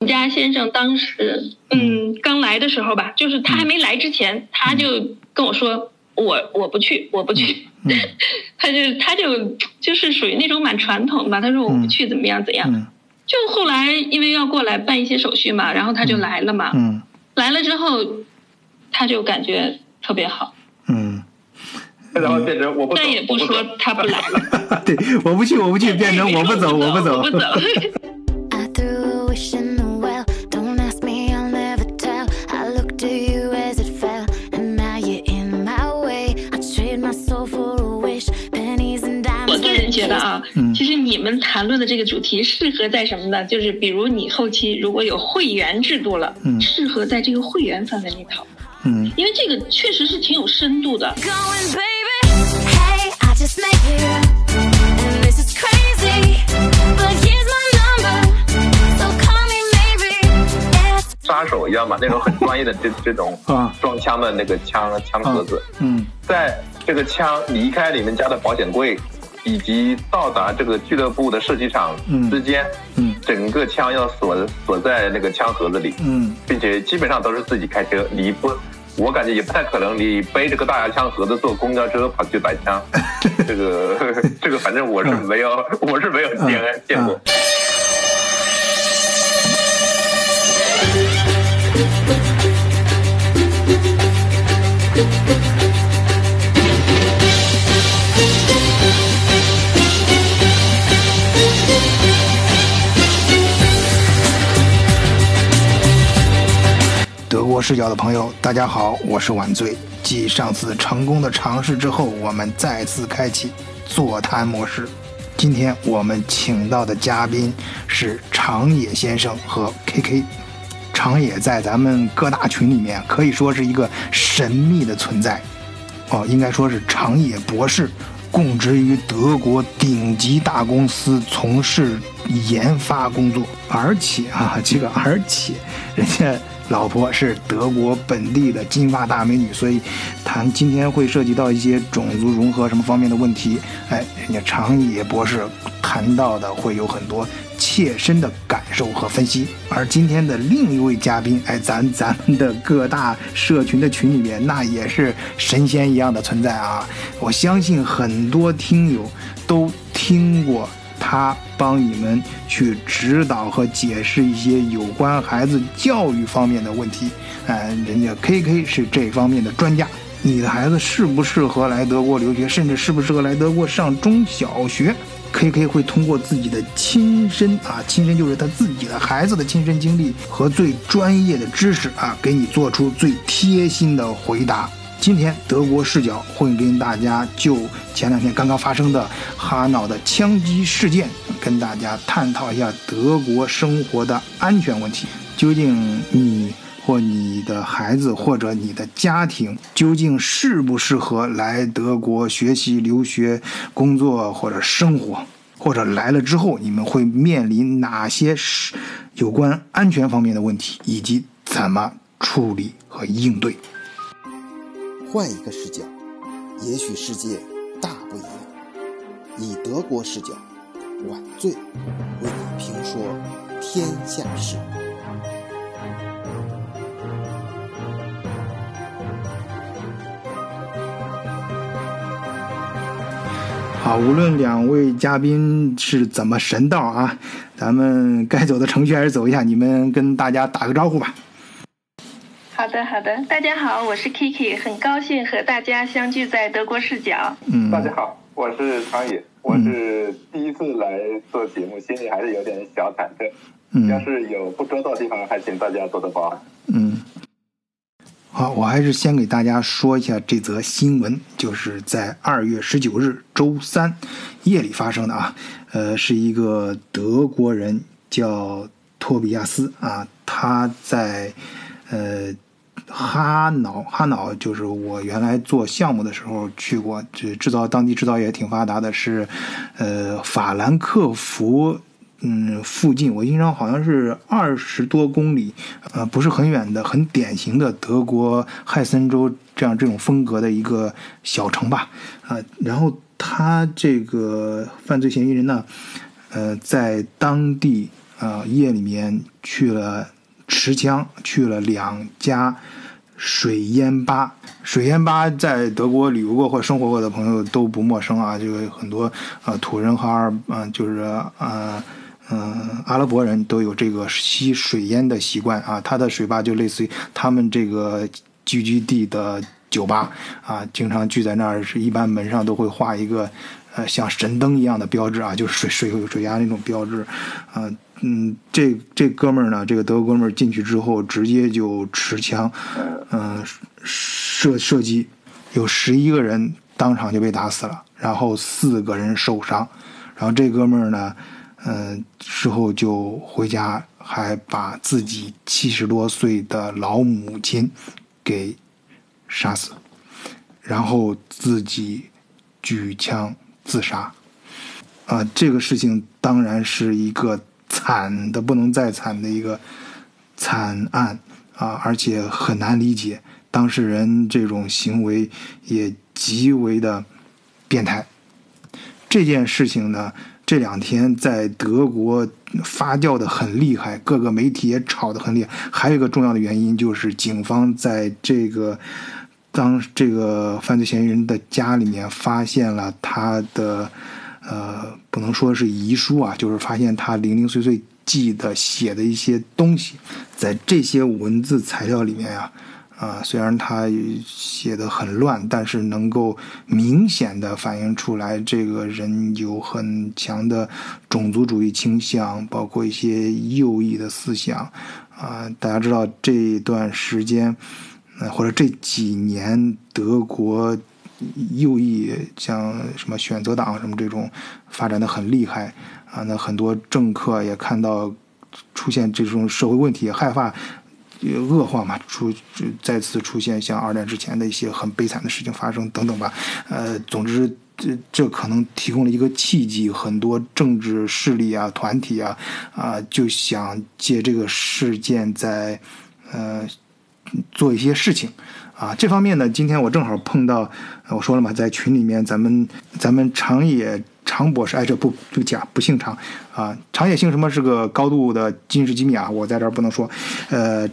们家先生当时，嗯，刚来的时候吧，就是他还没来之前，他就跟我说，我我不去，我不去。他就他就就是属于那种蛮传统的吧，他说我不去，怎么样怎样。就后来因为要过来办一些手续嘛，然后他就来了嘛。嗯。来了之后，他就感觉特别好。嗯。然后变成我不再也不说他不来了。对，我不去，我不去，变成我不走，我不走，我不走。觉得啊，其实你们谈论的这个主题适合在什么呢？就是比如你后期如果有会员制度了，适合在这个会员范围内讨论。嗯，因为这个确实是挺有深度的。杀手一样嘛，那种很专业的 这这种装枪的那个枪枪盒子，嗯，在这个枪离开你们家的保险柜，以及到达这个俱乐部的射击场之间，嗯，整个枪要锁锁在那个枪盒子里，嗯，并且基本上都是自己开车，你不，我感觉也不太可能，你背着个大牙枪盒子坐公交车跑去摆枪，这个这个反正我是没有，我是没有见见过。德国视角的朋友，大家好，我是晚醉。继上次成功的尝试之后，我们再次开启座谈模式。今天我们请到的嘉宾是长野先生和 KK。长野在咱们各大群里面可以说是一个神秘的存在，哦，应该说是长野博士，供职于德国顶级大公司从事研发工作，而且啊，这个而且人家。老婆是德国本地的金发大美女，所以谈今天会涉及到一些种族融合什么方面的问题。哎，人家长野博士谈到的会有很多切身的感受和分析。而今天的另一位嘉宾，哎，咱咱们的各大社群的群里面，那也是神仙一样的存在啊！我相信很多听友都听过。他帮你们去指导和解释一些有关孩子教育方面的问题，哎，人家 K K 是这方面的专家。你的孩子适不适合来德国留学，甚至适不适合来德国上中小学，K K 会通过自己的亲身啊，亲身就是他自己的孩子的亲身经历和最专业的知识啊，给你做出最贴心的回答。今天德国视角会跟大家就前两天刚刚发生的哈瑙的枪击事件，跟大家探讨一下德国生活的安全问题。究竟你或你的孩子或者你的家庭，究竟适不适合来德国学习、留学、工作或者生活？或者来了之后，你们会面临哪些是有关安全方面的问题，以及怎么处理和应对？换一个视角，也许世界大不一样。以德国视角，晚醉为你评说天下事。好，无论两位嘉宾是怎么神道啊，咱们该走的程序还是走一下。你们跟大家打个招呼吧。好的，好的，大家好，我是 Kiki，很高兴和大家相聚在德国视角。嗯，大家好，我是长野，我是第一次来做节目，心里还是有点小忐忑。嗯，要是有不周到的地方，还请大家多多包涵。嗯，好，我还是先给大家说一下这则新闻，就是在二月十九日周三夜里发生的啊。呃，是一个德国人叫托比亚斯啊，他在呃。哈瑙，哈瑙就是我原来做项目的时候去过，这制造当地制造业挺发达的，是，呃，法兰克福，嗯，附近，我印象好像是二十多公里，呃，不是很远的，很典型的德国汉森州这样这种风格的一个小城吧，啊，然后他这个犯罪嫌疑人呢，呃，在当地。呃，夜里面去了持枪，去了两家水烟吧。水烟吧在德国旅游过或生活过的朋友都不陌生啊，这个很多呃土人和阿尔嗯就是呃嗯阿拉伯人都有这个吸水烟的习惯啊。他的水吧就类似于他们这个聚居地的酒吧啊，经常聚在那儿，是一般门上都会画一个呃像神灯一样的标志啊，就是水水水压那种标志啊。嗯，这这哥们儿呢，这个德国哥们儿进去之后，直接就持枪，嗯、射射击，有十一个人当场就被打死了，然后四个人受伤，然后这哥们儿呢，嗯、事后就回家，还把自己七十多岁的老母亲给杀死，然后自己举枪自杀。啊，这个事情当然是一个惨的不能再惨的一个惨案啊，而且很难理解，当事人这种行为也极为的变态。这件事情呢，这两天在德国发酵的很厉害，各个媒体也炒得很厉害。还有一个重要的原因就是，警方在这个当这个犯罪嫌疑人的家里面发现了他的呃，不能说是遗书啊，就是发现他零零碎碎记的写的一些东西，在这些文字材料里面呀、啊，虽然他写的很乱，但是能够明显的反映出来，这个人有很强的种族主义倾向，包括一些右翼的思想啊。大家知道这段时间，或者这几年德国右翼像什么选择党什么这种发展的很厉害啊，那很多政客也看到出现这种社会问题，也害怕恶化嘛，出再次出现像二战之前的一些很悲惨的事情发生等等吧。呃，总之这这可能提供了一个契机，很多政治势力啊、团体啊啊就想借这个事件在呃做一些事情。啊，这方面呢，今天我正好碰到，我说了嘛，在群里面，咱们咱们长野长博士，哎，这不对不起啊，不姓长啊，长野姓什么是个高度的军事机密啊，我在这儿不能说，呃。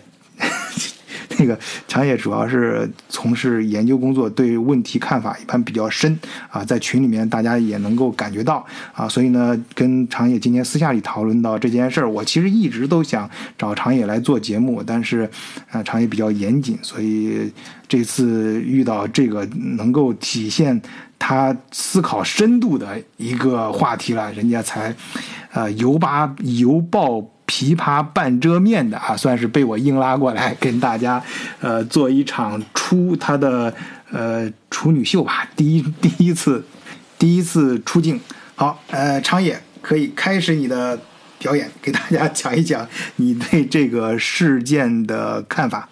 那个长野主要是从事研究工作，对问题看法一般比较深啊，在群里面大家也能够感觉到啊，所以呢，跟长野今天私下里讨论到这件事儿，我其实一直都想找长野来做节目，但是啊，长野比较严谨，所以这次遇到这个能够体现他思考深度的一个话题了，人家才呃犹巴犹抱琵琶半遮面的啊，算是被我硬拉过来跟大家呃做一场出他的呃处女秀吧，第一第一次第一次出镜。好，呃，长野可以开始你的表演，给大家讲一讲你对这个事件的看法。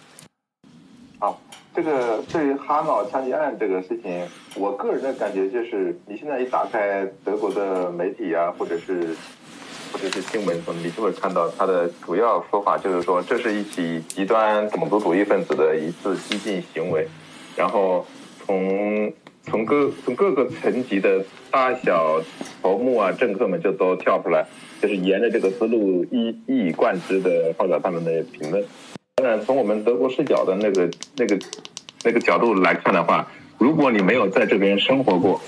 好，这个对于哈瑙枪击案这个事情，我个人的感觉就是，你现在一打开德国的媒体啊，或者是或者是新闻什么，你就会看到它的主要说法就是说，这是一起极端种族主义分子的一次激进行为，然后从从各从各个层级的大小头目啊、政客们就都跳出来，就是沿着这个思路一一以贯之的发表他们的评论。当然，从我们德国视角的那个、那个、那个角度来看的话，如果你没有在这边生活过，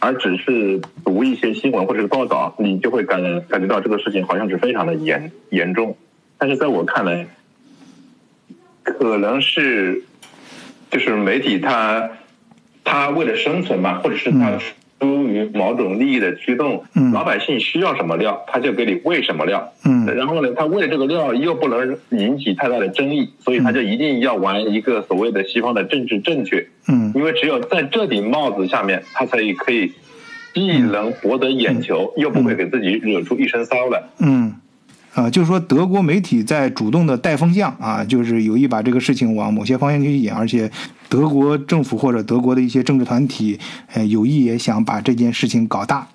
而只是读一些新闻或者是报道，你就会感感觉到这个事情好像是非常的严严重。但是在我看来，可能是就是媒体他他为了生存嘛，或者是它出于某种利益的驱动，嗯。老百姓需要什么料，他就给你喂什么料。嗯。然后呢，他喂这个料又不能引起太大的争议，所以他就一定要玩一个所谓的西方的政治正确，嗯。因为只有在这顶帽子下面，他才可以既能博得眼球，又不会给自己惹出一身骚来。嗯，啊、就是说德国媒体在主动的带风向啊，就是有意把这个事情往某些方向去引，而且德国政府或者德国的一些政治团体，呃，有意也想把这件事情搞大。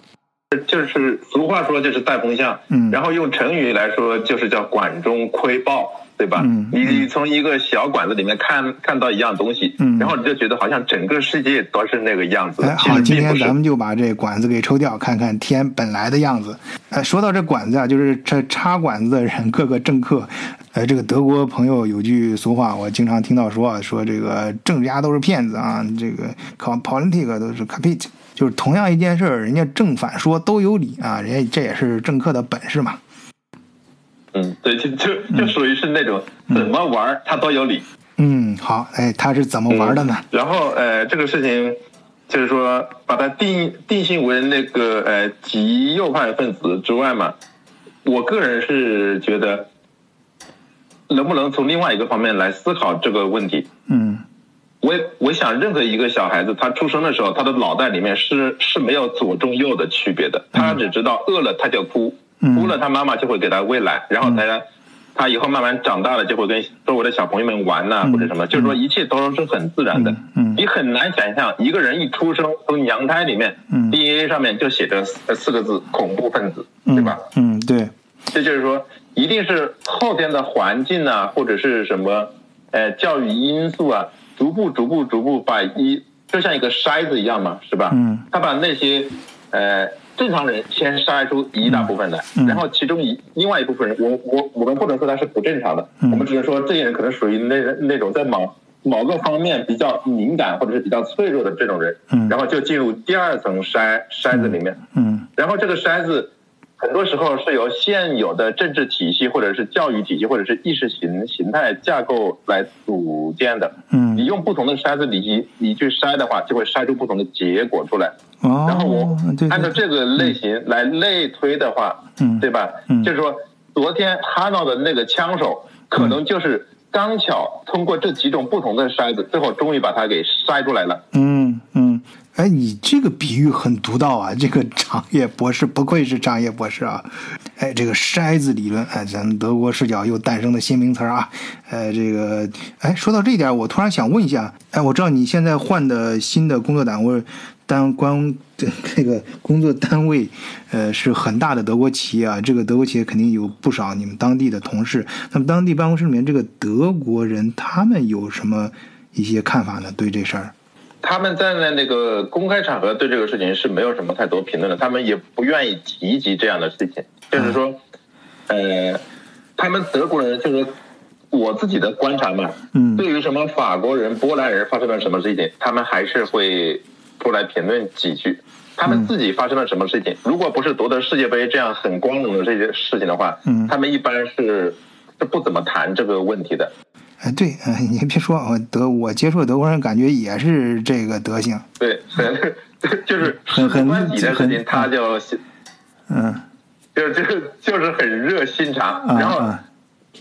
就是俗话说就是带风向，嗯然后用成语来说就是叫管中窥豹，对吧？嗯你你从一个小馆子里面看看到一样东西，嗯然后你就觉得好像整个世界都是那个样子，哎，好，今天咱。们就把这管子给抽掉，看看天本来的样子。哎，说到这管子啊，就是这插管子的人，各个政客。呃，这个德国朋友有句俗话，我经常听到说啊，说这个政治家都是骗子啊，这个靠 politic 都是 capit，就是同样一件事儿，人家正反说都有理啊，人家这也是政客的本事嘛。嗯，对，就就就属于是那种怎么玩儿它都有理。嗯，好，哎，他是怎么玩的呢？然后呃，这个事情就是说把它定定性为那个呃极右派分子之外嘛，我个人是觉得能不能从另外一个方面来思考这个问题。嗯我我想，任何一个小孩子，他出生的时候，他的脑袋里面是是没有左中右的区别的，他只知道饿了他就哭，嗯哭了他妈妈就会给他喂奶，然后他他以后慢慢长大了就会跟周围的小朋友们玩呐、嗯。或者什么，就是说一切都是很自然的。嗯。你很难想象一个人一出生从娘胎里面、嗯。DNA 上面就写着四四个字恐怖分子，对吧？嗯，对，这就是说，一定是后天的环境啊，或者是什么呃教育因素啊，逐步逐步逐步把一就像一个筛子一样嘛，是吧？嗯，他把那些呃正常人先筛出一大部分来，嗯。然后其中一另外一部分人，我我我们不能说他是不正常的，嗯。我们只能说这些人可能属于那那种在某某个方面比较敏感或者是比较脆弱的这种人，嗯。然后就进入第二层筛筛子里面。嗯。然后这个筛子很多时候是由现有的政治体系，或者是教育体系，或者是意识形形态架构来组建的。嗯你用不同的筛子，你你去筛的话，就会筛出不同的结果出来。哦，然后我按照这个类型来类推的话，嗯对吧？嗯就是说，昨天哈闹的那个枪手，可能就是刚巧通过这几种不同的筛子，最后终于把它给筛出来了。嗯嗯，哎，你这个比喻很独到啊！这个长业博士不愧是长业博士啊！哎，这个筛子理论，哎，咱们德国视角又诞生的新名词啊！呃，这个，哎，说到这一点，我突然想问一下，哎，我知道你现在换的新的工作单位单关这这个工作单位，呃，是很大的德国企业啊。这个德国企业肯定有不少你们当地的同事。那么当地办公室里面这个德国人，他们有什么一些看法呢？对这事儿？他们在那个公开场合对这个事情是没有什么太多评论的，他们也不愿意提及这样的事情。就是说，呃，他们德国人就是我自己的观察嘛，嗯对于什么法国人、波兰人发生了什么事情，他们还是会出来评论几句。他们自己发生了什么事情，如果不是夺得世界杯这样很光荣的这些事情的话，嗯。他们一般是是不怎么谈这个问题的。哎，对，哎，你别说，我德我接触德国人感觉也是这个德行，对，很就是很很事不关己的事情，他就嗯。就就是就是很热心肠，啊然后啊。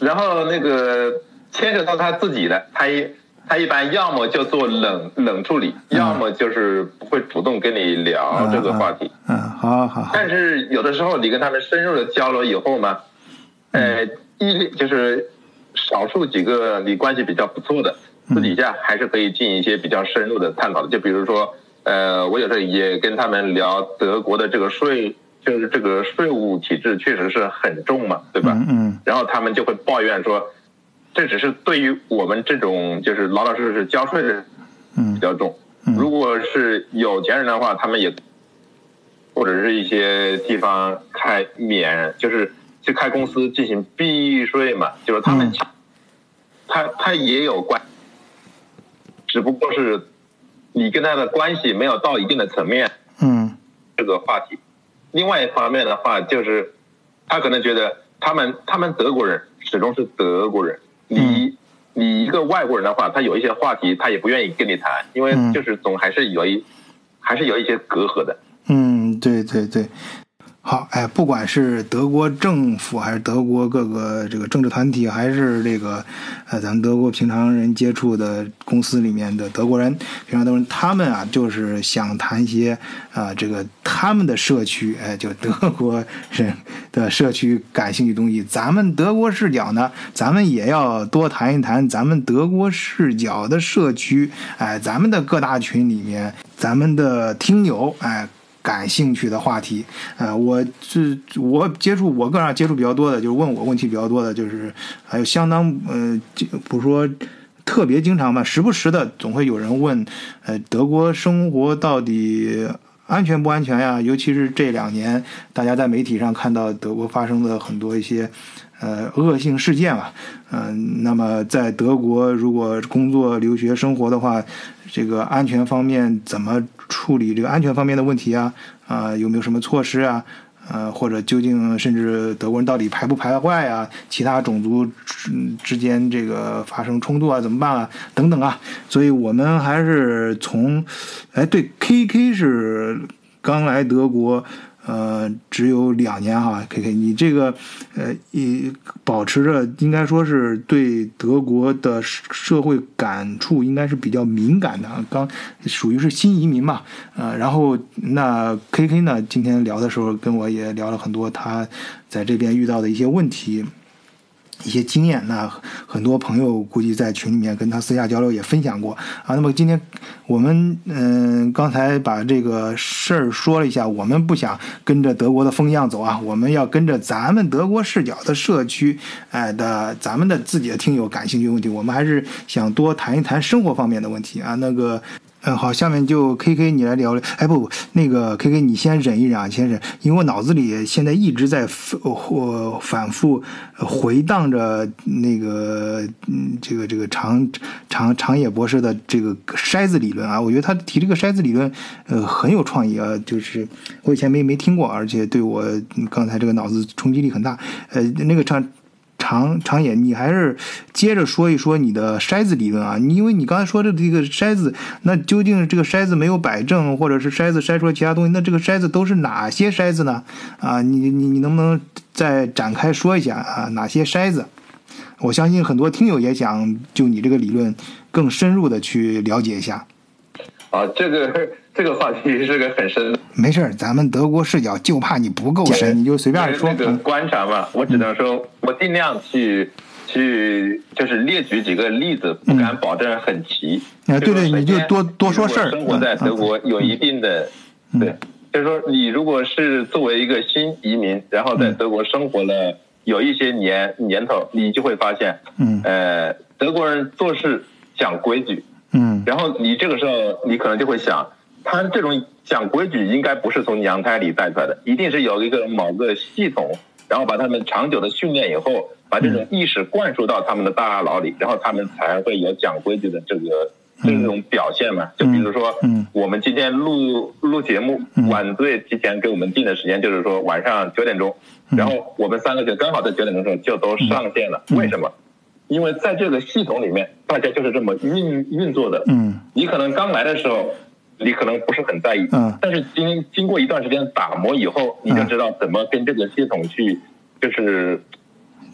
然后那个牵扯到他自己的，他一他一般要么就做冷冷处理，要么就是不会主动跟你聊这个话题。嗯，好好好，但是有的时候你跟他们深入的交流以后嘛，呃，一就是少数几个你关系比较不错的，私底下还是可以进一些比较深入的探讨的。就比如说，呃，我有时候也跟他们聊德国的这个税，就是这个税务体制确实是很重嘛，对吧？嗯嗯然后他们就会抱怨说，这只是对于我们这种就是老老实实交税的人嗯比较重。嗯如果是有钱人的话，他们也或者是一些地方开免，就是去开公司进行避税嘛，就是他们、嗯他他也有关，只不过是你跟他的关系没有到一定的层面，嗯这个话题。另外一方面的话，就是他可能觉得他们他们德国人始终是德国人，你、你一个外国人的话，他有一些话题他也不愿意跟你谈，因为嗯。就是总还是有一还是有一些隔阂的。嗯，对对对，好，哎，不管是德国政府，还是德国各个这个政治团体，还是这个呃咱们德国平常人接触的公司里面的德国人，平常都是，他们啊就是想谈一些啊、这个他们的社区，哎，就德国人的社区感兴趣东西。咱们德国视角呢，咱们也要多谈一谈咱们德国视角的社区，哎，咱们的各大群里面，咱们的听友，哎。感兴趣的话题。呃，我是我接触我个人接触比较多的，就是问我问题比较多的，就是还有相当呃，不说特别经常吧，时不时的总会有人问，呃，德国生活到底。安全不安全呀？尤其是这两年，大家在媒体上看到德国发生的很多一些，呃，恶性事件吧。嗯，那么在德国如果工作、留学、生活的话，这个安全方面怎么处理这个安全方面的问题啊？啊，有没有什么措施啊？呃，或者究竟甚至德国人到底排不排外啊？其他种族之之间这个发生冲突啊，怎么办啊？等等啊，所以我们还是从，哎，对，K K 是刚来德国。呃，只有两年哈，K K，你这个呃，一保持着应该说是对德国的社会感触应该是比较敏感的，刚属于是新移民嘛，呃，然后那 K K 呢，今天聊的时候跟我也聊了很多他在这边遇到的一些问题。一些经验，那很多朋友估计在群里面跟他私下交流也分享过啊。那么今天我们嗯，刚才把这个事儿说了一下，我们不想跟着德国的风向走啊，我们要跟着咱们德国视角的社区哎的咱们的自己的听友感兴趣问题，我们还是想多谈一谈生活方面的问题啊。那个。嗯，好，下面就 K K 你来聊聊。哎，不不，那个 K K 你先忍一忍啊，先忍，因为我脑子里现在一直在或反复回荡着那个嗯，这个这个长长长野博士的这个筛子理论啊，我觉得他提这个筛子理论呃很有创意啊，就是我以前没没听过，而且对我刚才这个脑子冲击力很大。呃，那个长。长长野，你还是接着说一说你的筛子理论啊？你因为你刚才说的这个筛子，那究竟这个筛子没有摆正，或者是筛子筛出来其他东西？那这个筛子都是哪些筛子呢？啊，你你你能不能再展开说一下啊？哪些筛子？我相信很多听友也想就你这个理论更深入的去了解一下。啊，这个。这个话题是个很深的，没事儿，咱们德国视角就怕你不够深，你就随便说。那个观察嘛，我只能说，我尽量去去，就是列举几个例子，不敢保证很齐。啊，对对，你就多多说事儿。生活在德国有一定的，对，就是说，你如果是作为一个新移民，然后在德国生活了有一些年年头，你就会发现，嗯，呃，德国人做事讲规矩，嗯，然后你这个时候，你可能就会想。他这种讲规矩，应该不是从娘胎里带出来的，一定是有一个某个系统，然后把他们长久的训练以后，把这种意识灌输到他们的大脑里，然后他们才会有讲规矩的这个这种表现嘛。就比如说，我们今天录录节目，晚队提前给我们定的时间就是说晚上九点钟，然后我们三个就刚好在九点钟时候就都上线了。为什么？因为在这个系统里面，大家就是这么运运作的。嗯，你可能刚来的时候。你可能不是很在意，嗯，但是经经过一段时间打磨以后，你就知道怎么跟这个系统去，就是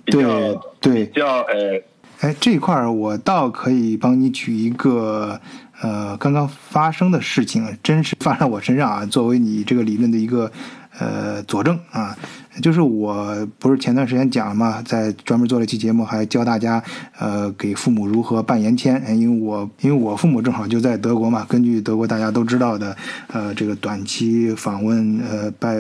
比较对。比较呃，哎，这块儿我倒可以帮你举一个呃刚刚发生的事情，真实发生在我身上啊，作为你这个理论的一个呃佐证啊。就是我不是前段时间讲了嘛，在专门做了一期节目，还教大家呃给父母如何办延签。因为我因为我父母正好就在德国嘛，根据德国大家都知道的呃这个短期访问呃拜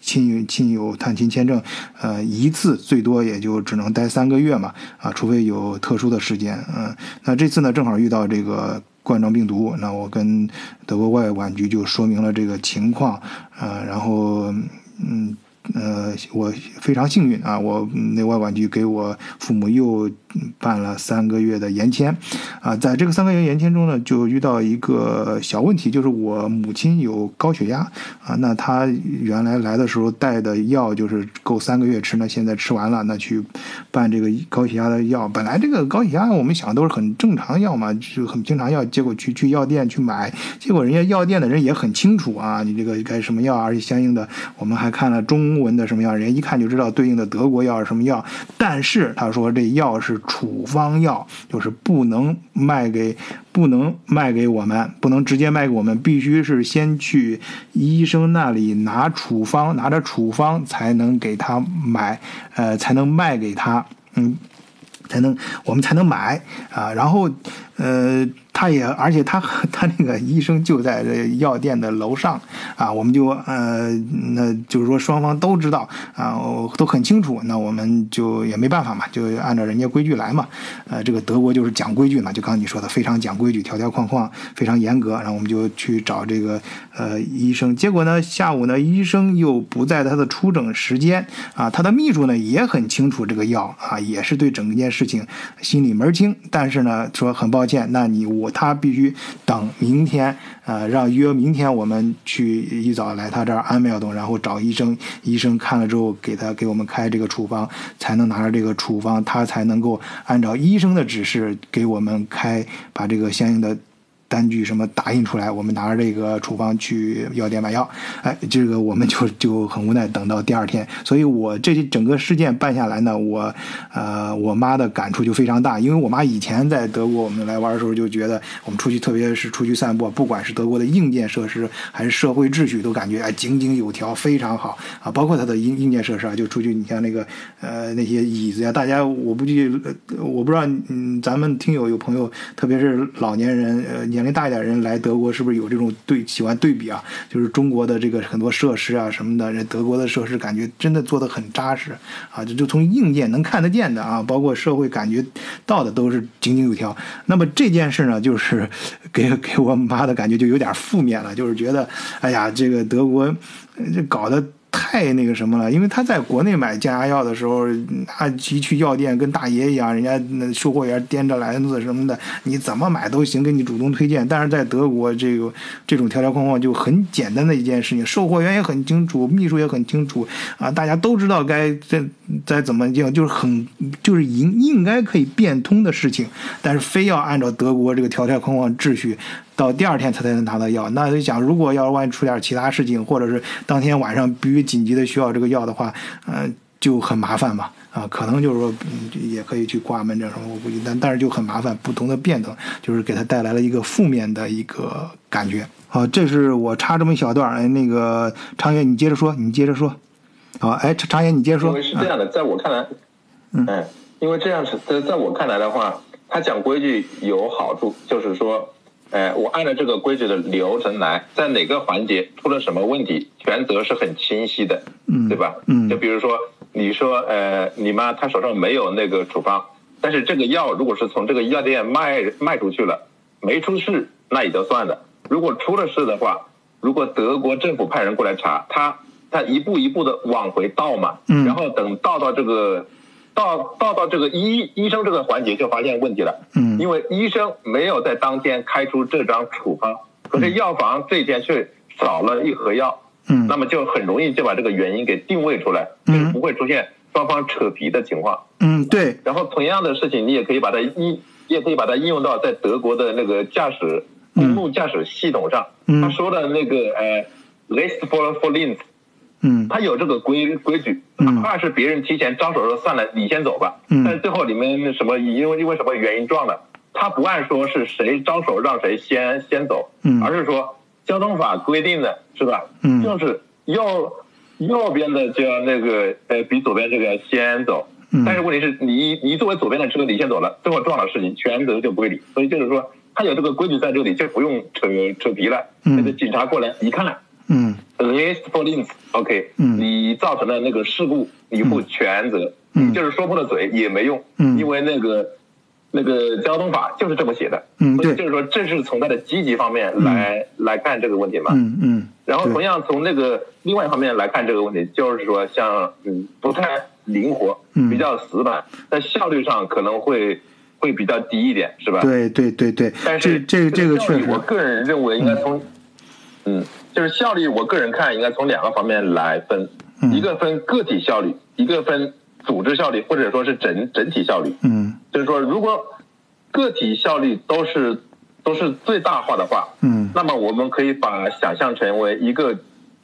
亲亲友探亲签证，呃一次最多也就只能待三个月嘛啊，除非有特殊的事件。嗯，那这次呢正好遇到这个冠状病毒，那我跟德国外管局就说明了这个情况啊，然后嗯。呃，我非常幸运啊！我那外管局给我父母又办了三个月的延签，啊，在这个三个月延签中呢，就遇到一个小问题，就是我母亲有高血压啊。那她原来来的时候带的药就是够三个月吃，那现在吃完了，那去办这个高血压的药。本来这个高血压我们想都是很正常药嘛，就很经常药。结果去去药店去买，结果人家药店的人也很清楚啊，你这个该什么药，而且相应的我们还看了。中文的什么药，人家一看就知道对应的德国药是什么药。但是他说这药是处方药，就是不能卖给，不能卖给我们，不能直接卖给我们，必须是先去医生那里拿处方，拿着处方才能给他买，呃，才能卖给他，嗯，才能我们才能买啊。然后，呃。他也，而且他 他那个医生就在这药店的楼上啊，我们就呃，那就是说双方都知道啊，都很清楚，那我们就也没办法嘛，就按照人家规矩来嘛。呃，这个德国就是讲规矩嘛，就刚你说的非常讲规矩，条条框框非常严格。然后我们就去找这个呃医生，结果呢下午呢医生又不在他的出诊时间啊，他的秘书呢也很清楚这个药啊，也是对整件事情心里门清，但是呢说很抱抱歉，那你我他必须等明天，呃，让约明天我们去一早来他这儿安庙洞，然后找医生，医生看了之后给他给我们开这个处方，才能拿着这个处方，他才能够按照医生的指示给我们开，把这个相应的。单据什么打印出来，我们拿着这个处方去药店买药，哎，这个我们就 就很无奈，等到第二天。所以我这整个事件办下来呢，我呃我妈的感触就非常大，因为我妈以前在德国我们来玩的时候就觉得，我们出去特别是出去散步，不管是德国的硬件设施还是社会秩序，都感觉哎井井有条，非常好啊。包括它的硬硬件设施啊，就出去你像那个呃那些椅子呀，大家我不记，我不知道嗯咱们听友有朋友，特别是老年人呃年。年龄大一点人来德国是不是有这种对喜欢对比啊？就是中国的这个很多设施啊什么的，人德国的设施感觉真的做的很扎实啊！就就从硬件能看得见的啊，包括社会感觉到的都是井井有条。那么这件事呢，就是 给给我妈的感觉就有点负面了，就是觉得哎呀，这个德国这搞得。太那个什么了，因为他在国内买降压药的时候，那一去药店跟大爷一样，人家那售货员掂着篮子什么的，你怎么买都行，给你主动推荐。但是在德国，这个这种条条框框就很简单的一件事情，售货员也很清楚，秘书也很清楚啊，大家都知道该再再怎么样，就是很就是应应该可以变通的事情，但是非要按照德国这个条条框框秩序。到第二天他才能拿到药，那就想，如果要是万一出点其他事情，或者是当天晚上必须紧急的需要这个药的话，嗯，就很麻烦嘛，啊，可能就是说也可以去挂门诊什么，我估计，但但是就很麻烦，不同的变动，就是给他带来了一个负面的一个感觉。好，这是我插这么一小段，哎，那个常远你接着说，你接着说。好，哎，常远你接着说。因为是这样的，在我看来，嗯，因为这样是在在我看来的话，他讲规矩有好处，就是说。哎，我按照这个规矩的流程来，在哪个环节出了什么问题，全责是很清晰的，嗯，对吧？嗯，就比如说，你说，呃，你妈她手上没有那个处方，但是这个药如果是从这个药店卖卖出去了，没出事，那也就算了。如果出了事的话，如果德国政府派人过来查，他他一步一步的往回倒嘛，嗯，然后等倒到这个。到到到这个医医生这个环节就发现问题了，嗯，因为医生没有在当天开出这张处方，可是药房这一天却少了一盒药，嗯，那么就很容易就把这个原因给定位出来，就是不会出现双方扯皮的情况，嗯，对。然后同样的事情，你也可以把它应，也可以把它应用到在德国的那个驾驶公路驾驶系统上，他说的那个呃，list for for lanes。嗯，他有这个规规矩，哪怕是别人提前招手说算了，你先走吧。嗯，但最后你们什么因为因为什么原因撞了，他不按说是谁招手让谁先先走，嗯，而是说交通法规定的是吧？嗯，就是右右边的就要那个呃比左边这个先走。嗯，但是问题是你你作为左边的车你先走了，最后撞了事情全责就归你。所以就是说他有这个规矩在这里，就不用扯扯皮了。嗯，那个警察过来一看。嗯。嗯，你造成的那个事故，你负全责，嗯，就是说破了嘴也没用，嗯，因为那个那个交通法就是这么写的，嗯，所以就是说这是从它的积极方面来来看这个问题嘛，嗯嗯，然后同样从那个另外一方面来看这个问题，就是说像嗯不太灵活，嗯，比较死板，在效率上可能会会比较低一点，是吧？对对对对，但是这个这个确实，我个人认为应该从，嗯。就是效率，我个人看应该从两个方面来分，一个分个体效率，一个分组织效率，或者说是整整体效率。嗯，就是说，如果个体效率都是都是最大化的话，嗯，那么我们可以把想象成为一个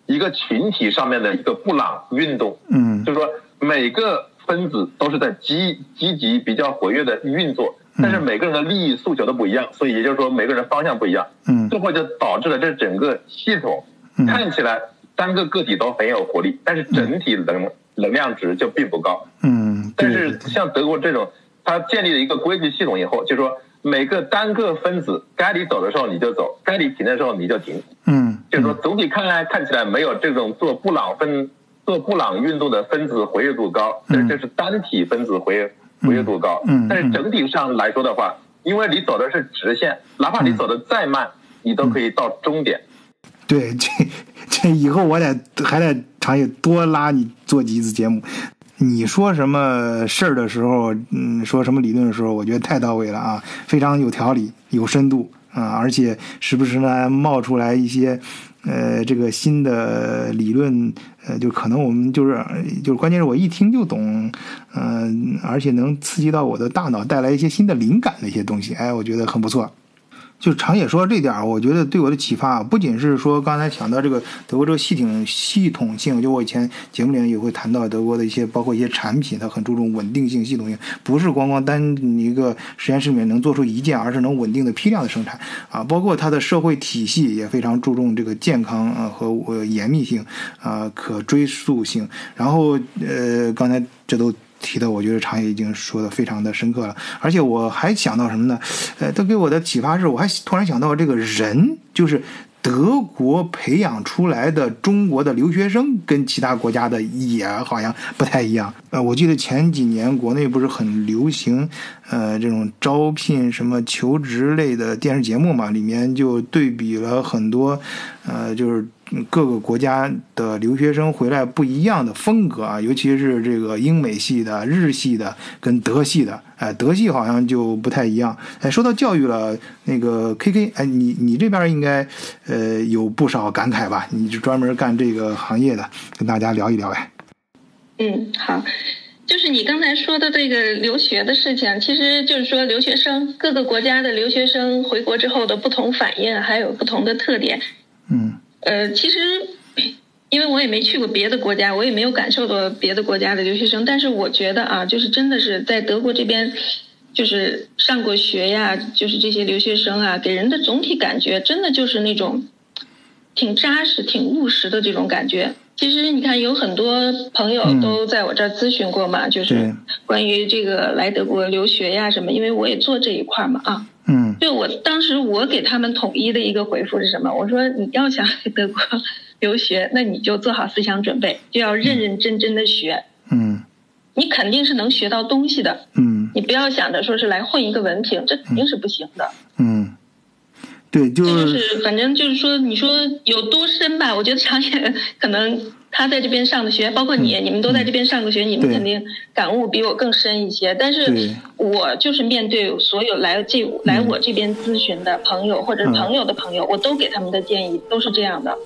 一个群体上面的一个布朗运动。嗯，就是说每个分子都是在积积极比较活跃的运作。但是每个人的利益诉求都不一样，所以也就是说每个人方向不一样，嗯，最后就导致了这整个系统看起来单个个体都很有活力，但是整体能能量值就并不高，嗯。但是像德国这种，它建立了一个规矩系统以后，就说每个单个分子该你走的时候你就走，该你停的时候你就停。嗯，就是说总体看来看起来没有这种做布朗分做布朗运动的分子活跃度高，嗯。这是单体分子活跃活跃度高。但是整体上来说的话，因为你走的是直线，哪怕你走的再慢，你都可以到终点。对，这这以后我得还得常也多拉你做几次节目。你说什么事儿的时候，嗯，说什么理论的时候，我觉得太到位了啊，非常有条理、有深度啊，而且时不时呢冒出来一些，呃，这个新的理论，呃，就可能我们就是就是关键是我一听就懂，嗯、而且能刺激到我的大脑，带来一些新的灵感的一些东西，哎，我觉得很不错。就长野说这点儿，我觉得对我的启发，不仅是说刚才讲到这个德国这个系统系统性，就我以前节目里也会谈到德国的一些，包括一些产品，它很注重稳定性、系统性，不是光光单一个实验室里面能做出一件，而是能稳定的批量的生产啊。包括它的社会体系也非常注重这个健康啊和呃严密性啊、可追溯性。然后呃，刚才这都。提的，我觉得长野已经说的非常的深刻了，而且我还想到什么呢？呃，他给我的启发是，我还突然想到这个人，就是德国培养出来的中国的留学生，跟其他国家的也好像不太一样。呃，我记得前几年国内不是很流行，呃，这种招聘什么求职类的电视节目嘛，里面就对比了很多，呃，就是。各个国家的留学生回来不一样的风格啊，尤其是这个英美系的、日系的跟德系的，哎，德系好像就不太一样。哎，说到教育了，那个 K K，哎，你你这边应该呃有不少感慨吧？你是专门干这个行业的，跟大家聊一聊呗。嗯，好。就是你刚才说的这个留学的事情，其实就是说留学生各个国家的留学生回国之后的不同反应，还有不同的特点。嗯。呃，其实，因为我也没去过别的国家，我也没有感受过别的国家的留学生，但是我觉得啊，就是真的是在德国这边，就是上过学呀，就是这些留学生啊，给人的总体感觉真的就是那种挺扎实、挺务实的这种感觉。其实你看，有很多朋友都在我这儿咨询过嘛，嗯、就是关于这个来德国留学呀什么，因为我也做这一块嘛啊。嗯，就我当时我给他们统一的一个回复是什么？我说你要想来德国留学，那你就做好思想准备，就要认认真真的学。嗯，你肯定是能学到东西的。嗯，你不要想着说是来混一个文凭，这肯定是不行的。嗯，对，就就是反正就是说，你说有多深吧？我觉得长野 可能。他在这边上的学，包括你，嗯、你们都在这边上过学，你们肯定感悟比我更深一些。但是我就是面对所有来这来我这边咨询的朋友，或者是朋友的朋友，嗯、我都给他们的建议都是这样的。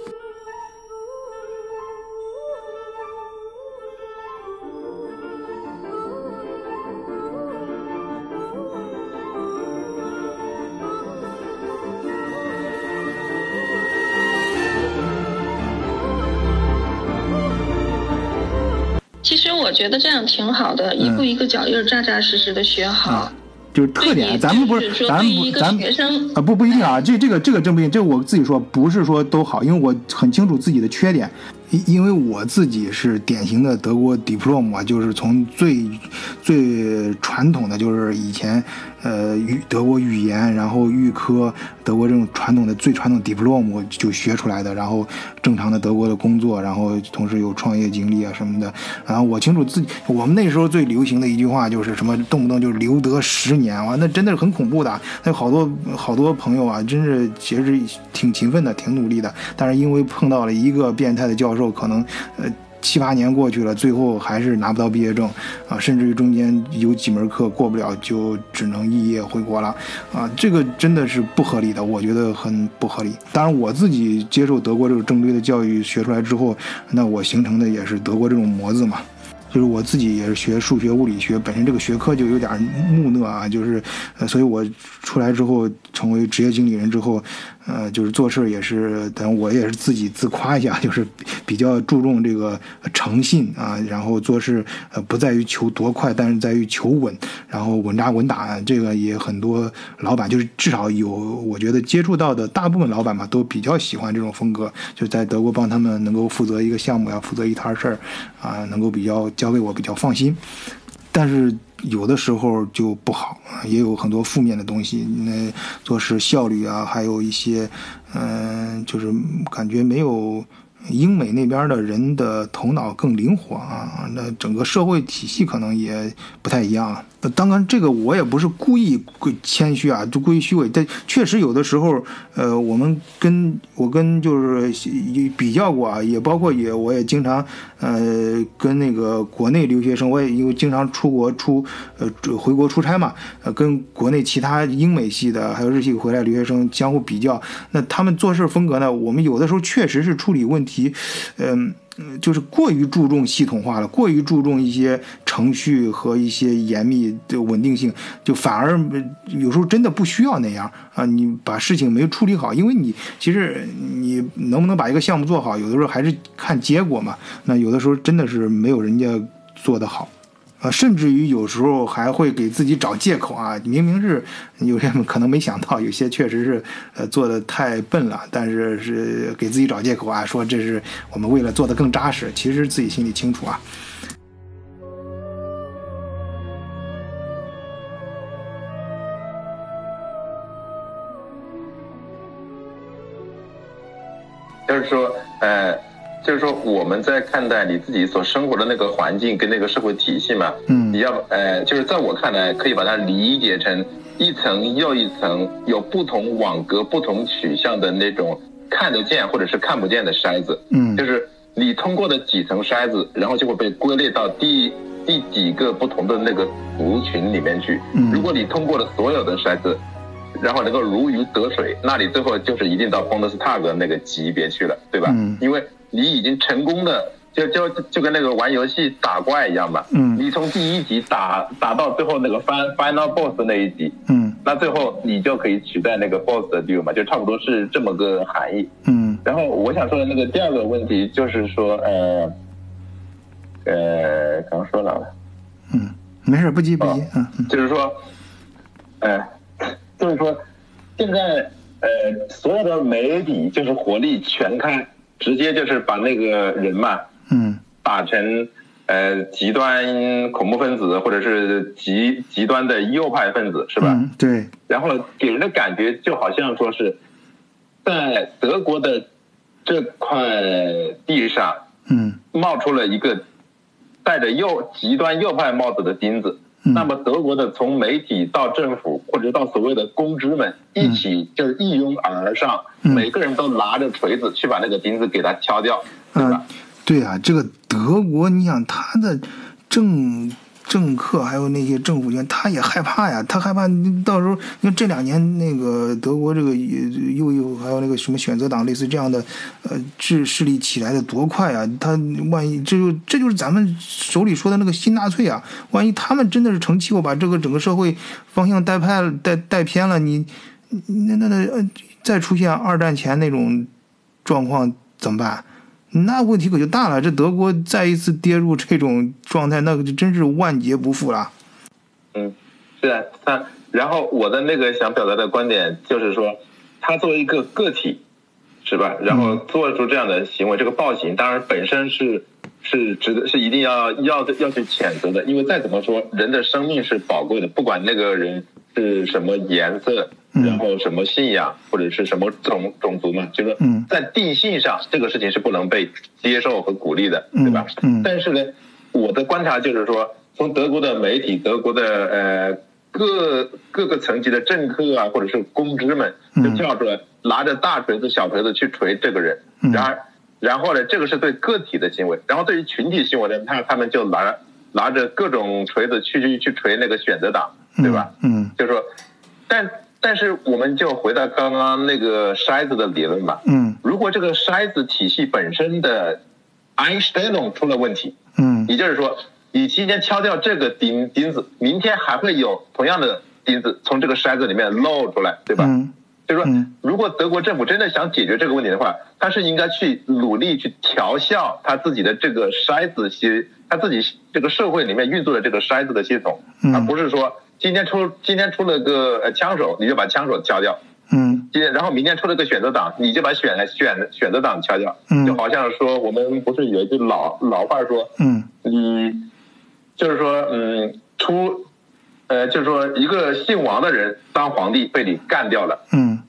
觉得这样挺好的，一步一个脚印，扎扎实实的学好。就是特点，咱们不是，咱们不，咱学生啊，不不一定啊，这这个这个真不一定，这我自己说，不是说都好，因为我很清楚自己的缺点，因因为我自己是典型的德国 diplom 啊，就是从最最传统的，就是以前呃语德国语言，然后预科，德国这种传统的最传统 diplom 就学出来的，然后正常的德国的工作，然后同时有创业经历啊什么的，然后我清楚自己，我们那时候最流行的一句话就是什么，动不动就留德十年。哇，那真的是很恐怖的。那好多好多朋友啊，真是其实挺勤奋的，挺努力的。但是因为碰到了一个变态的教授，可能呃七八年过去了，最后还是拿不到毕业证啊，甚至于中间有几门课过不了，就只能肄业回国了啊。这个真的是不合理的，我觉得很不合理。当然，我自己接受德国这个正规的教育学出来之后，那我形成的也是德国这种模子嘛。就是我自己也是学数学、物理学，本身这个学科就有点木讷啊，就是，呃，所以我出来之后成为职业经理人之后，呃，就是做事也是，等我也是自己自夸一下，就是比较注重这个诚信啊，然后做事呃不在于求多快，但是在于求稳，然后稳扎稳打，这个也很多老板就是至少有，我觉得接触到的大部分老板吧，都比较喜欢这种风格，就在德国帮他们能够负责一个项目呀，负责一摊事儿啊，能够比较。交给我比较放心，但是有的时候就不好，也有很多负面的东西。那做事效率啊，还有一些，嗯、就是感觉没有英美那边的人的头脑更灵活啊。那整个社会体系可能也不太一样。当然，这个我也不是故意故谦虚啊，就故意虚伪。但确实有的时候，呃，我们跟我跟就是比较过啊，也包括也我也经常呃跟那个国内留学生，我也因为经常出国出呃回国出差嘛，呃跟国内其他英美系的还有日系回来留学生相互比较，那他们做事风格呢，我们有的时候确实是处理问题，嗯、嗯，就是过于注重系统化了，过于注重一些程序和一些严密的稳定性，就反而有时候真的不需要那样啊。你把事情没处理好，因为你其实你能不能把一个项目做好，有的时候还是看结果嘛。那有的时候真的是没有人家做得好。啊，甚至于有时候还会给自己找借口啊！明明是有些可能没想到，有些确实是呃做的太笨了，但是是给自己找借口啊，说这是我们为了做的更扎实，其实自己心里清楚啊。就是说，呃，就是说我们在看待你自己所生活的那个环境跟那个社会体系嘛，嗯你要呃，就是在我看来，可以把它理解成一层又一层有不同网格、不同取向的那种看得见或者是看不见的筛子，嗯就是你通过的几层筛子，然后就会被归类到第第几个不同的那个族群里面去。嗯如果你通过了所有的筛子，然后能够如鱼得水，那你最后就是一定到 Bundestag 那个级别去了，对吧？嗯因为你已经成功的，就就就跟那个玩游戏打怪一样嘛。嗯。你从第一集打打到最后那个 fin- final boss 那一集，嗯。那最后你就可以取代那个 boss 的地位嘛，就差不多是这么个含义。嗯。然后我想说的那个第二个问题就是说，呃，呃，刚说了，嗯，没事，不急不急，就是说，呃，就是说，现在呃，所有的媒体就是火力全开，直接就是把那个人嘛嗯打成呃极端恐怖分子或者是极极端的右派分子，是吧？嗯，对，然后给人的感觉就好像说是在德国的这块地上嗯冒出了一个戴着右极端右派帽子的钉子。嗯。那么德国的从媒体到政府，或者到所谓的公知们，一起就是一拥而上，嗯。每个人都拿着锤子去把那个钉子给它敲掉，对吧？啊，对啊，这个德国，你想他的政政客还有那些政府军，他也害怕呀，他害怕到时候，你看这两年那个德国这个又又还有那个什么选择党类似这样的，呃，势势力起来的多快啊！他万一这就这就是咱们手里说的那个新纳粹啊，万一他们真的是成气候，把这个整个社会方向带偏了带带偏了，你那那那呃再出现二战前那种状况怎么办？那问题可就大了。这德国再一次跌入这种状态，那可就真是万劫不复了。嗯，是啊，他然后我的那个想表达的观点就是说，他作为一个个体，是吧？然后做出这样的行为，这个暴行当然本身是是值得是一定要要要去谴责的，因为再怎么说，人的生命是宝贵的，不管那个人是什么颜色，然后什么信仰或者是什么种种族嘛，就是在定性上这个事情是不能被接受和鼓励的，对吧？但是呢，我的观察就是说，从德国的媒体、德国的呃各各个层级的政客啊，或者是公知们，就嗯。跳出来，拿着大锤子、小锤子去锤这个人。嗯。然而，然后呢，这个是对个体的行为，然后对于群体行为呢，他他们就拿拿着各种锤子去去去锤那个选择党，对吧？嗯。就是说，但但是我们就回到刚刚那个筛子的理论吧。嗯。如果这个筛子体系本身的 Einstein 出了问题，嗯。也就是说，你今天敲掉这个钉钉子，明天还会有同样的钉子从这个筛子里面漏出来，对吧？嗯。就是说嗯，如果德国政府真的想解决这个问题的话，他是应该去努力去调校他自己的这个筛子系，他自己这个社会里面运作的这个筛子的系统，嗯。而不是说今天出今天出了个呃枪手，你就把枪手敲掉，嗯。今天然后明天出了个选择党，你就把选选选择党敲掉，嗯。就好像说我们不是有一句老老话说，嗯。你就是说，嗯，出呃，就是说一个姓王的人当皇帝被你干掉了，嗯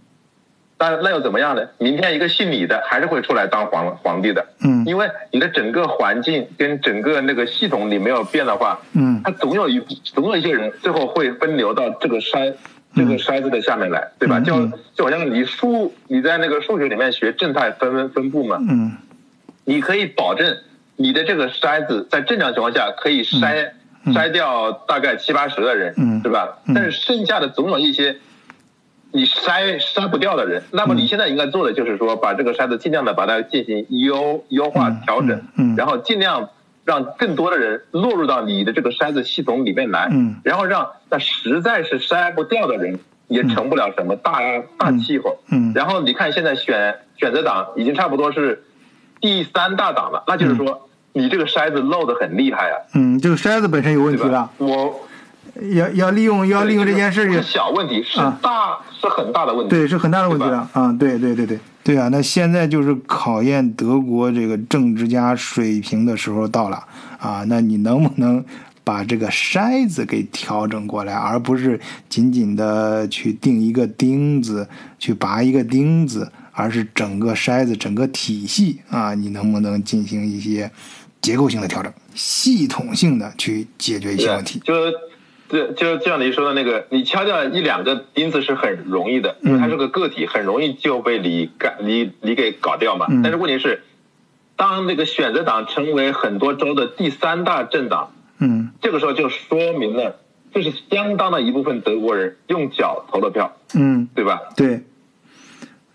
那那又怎么样呢？明天一个姓李的还是会出来当皇皇帝的，嗯。因为你的整个环境跟整个那个系统你没有变的话，嗯。他总有一总有一些人最后会分流到这个筛这个筛子的下面来，对吧？嗯就就好像你数你在那个数学里面学正态分分布嘛，嗯。你可以保证你的这个筛子在正常情况下可以筛、筛掉大概七八十的人，嗯。对吧？嗯。但是剩下的总有一些你筛筛不掉的人。那么嗯。你现在应该做的就是说，把这个筛子尽量的把它进行优优化嗯调整，嗯嗯然后尽量让更多的人落入到你的这个筛子系统里面来，嗯。然后让那实在是筛不掉的人也成不了什么大、大气候。嗯。然后你看现在选选择党已经差不多是第三大党了，那就是说你这个筛子漏的很厉害啊，嗯，这个筛子本身有问题了？，我要要利用要利用这件事情是，小问题，是啊大、是很大的问题。对，是很大的问题了啊！对对对对对啊！那现在就是考验德国这个政治家水平的时候到了啊！那你能不能把这个筛子给调整过来，而不是仅仅的去钉一个钉子，去拔一个钉子，而是整个筛子、整个体系啊，你能不能进行一些结构性的调整，系统性的去解决一些问题？就就就就像你说的那个，你敲掉一两个钉子是很容易的，因为它是个个体，很容易就被你干你你给搞掉嘛。嗯但是问题是，当那个选择党成为很多州的第三大政党，嗯这个时候就说明了，这是相当的一部分德国人用脚投了票，嗯，对吧？对，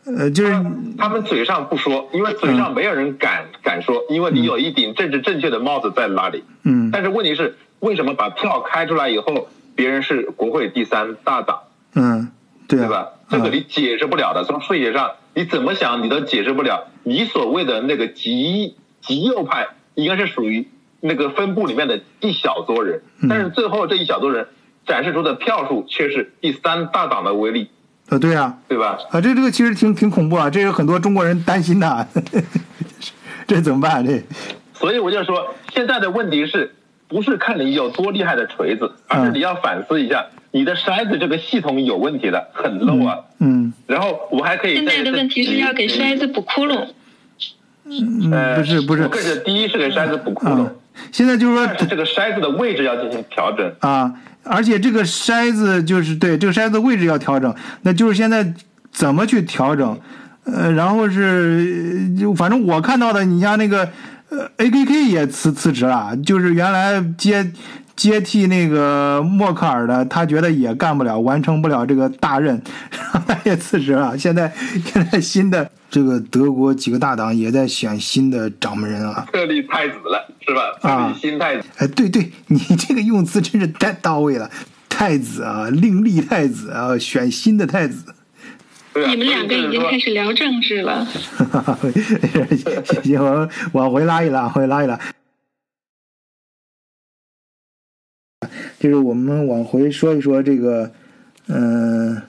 呃，就是他们嘴上不说，因为嘴上没有人敢、敢说，因为你有一顶政治正确的帽子在那里。嗯但是问题是，为什么把票开出来以后，别人是国会第三大党，嗯，对啊对吧？这个你解释不了的，从数学上你怎么想你都解释不了。你所谓的那个极极右派，应该是属于那个分部里面的一小撮人，嗯但是最后这一小撮人展示出的票数却是第三大党的威力，呃，对啊，对吧？啊，这这个其实挺挺恐怖啊，这有很多中国人担心的，这怎么办？这，所以我就说，现在的问题是不是看你有多厉害的锤子，而是你要反思一下，你的筛子这个系统有问题的，很 low 啊。嗯然后我还可以现在的问题是要给筛子补窟窿。嗯，呃，不是不是我更是第一是给筛子补窟窿啊，，现在就是说是这个筛子的位置要进行调整。啊，而且这个筛子就是对这个筛子位置要调整，那就是现在怎么去调整？呃，然后是就反正我看到的，你像那个呃，A K K 也辞辞职了，就是原来接接替那个默克尔的，他觉得也干不了，完成不了这个大任，然后他也辞职了。现在现在新的这个德国几个大党也在选新的掌门人啊。特立太子了，是吧？啊特立新太子。哎，对对，你这个用词真是太到位了。太子啊，另立太子啊，选新的太子。你们两个已经开。始聊政治了。行，我往回拉一拉，回拉一拉。就是我们往回说一说这个，嗯、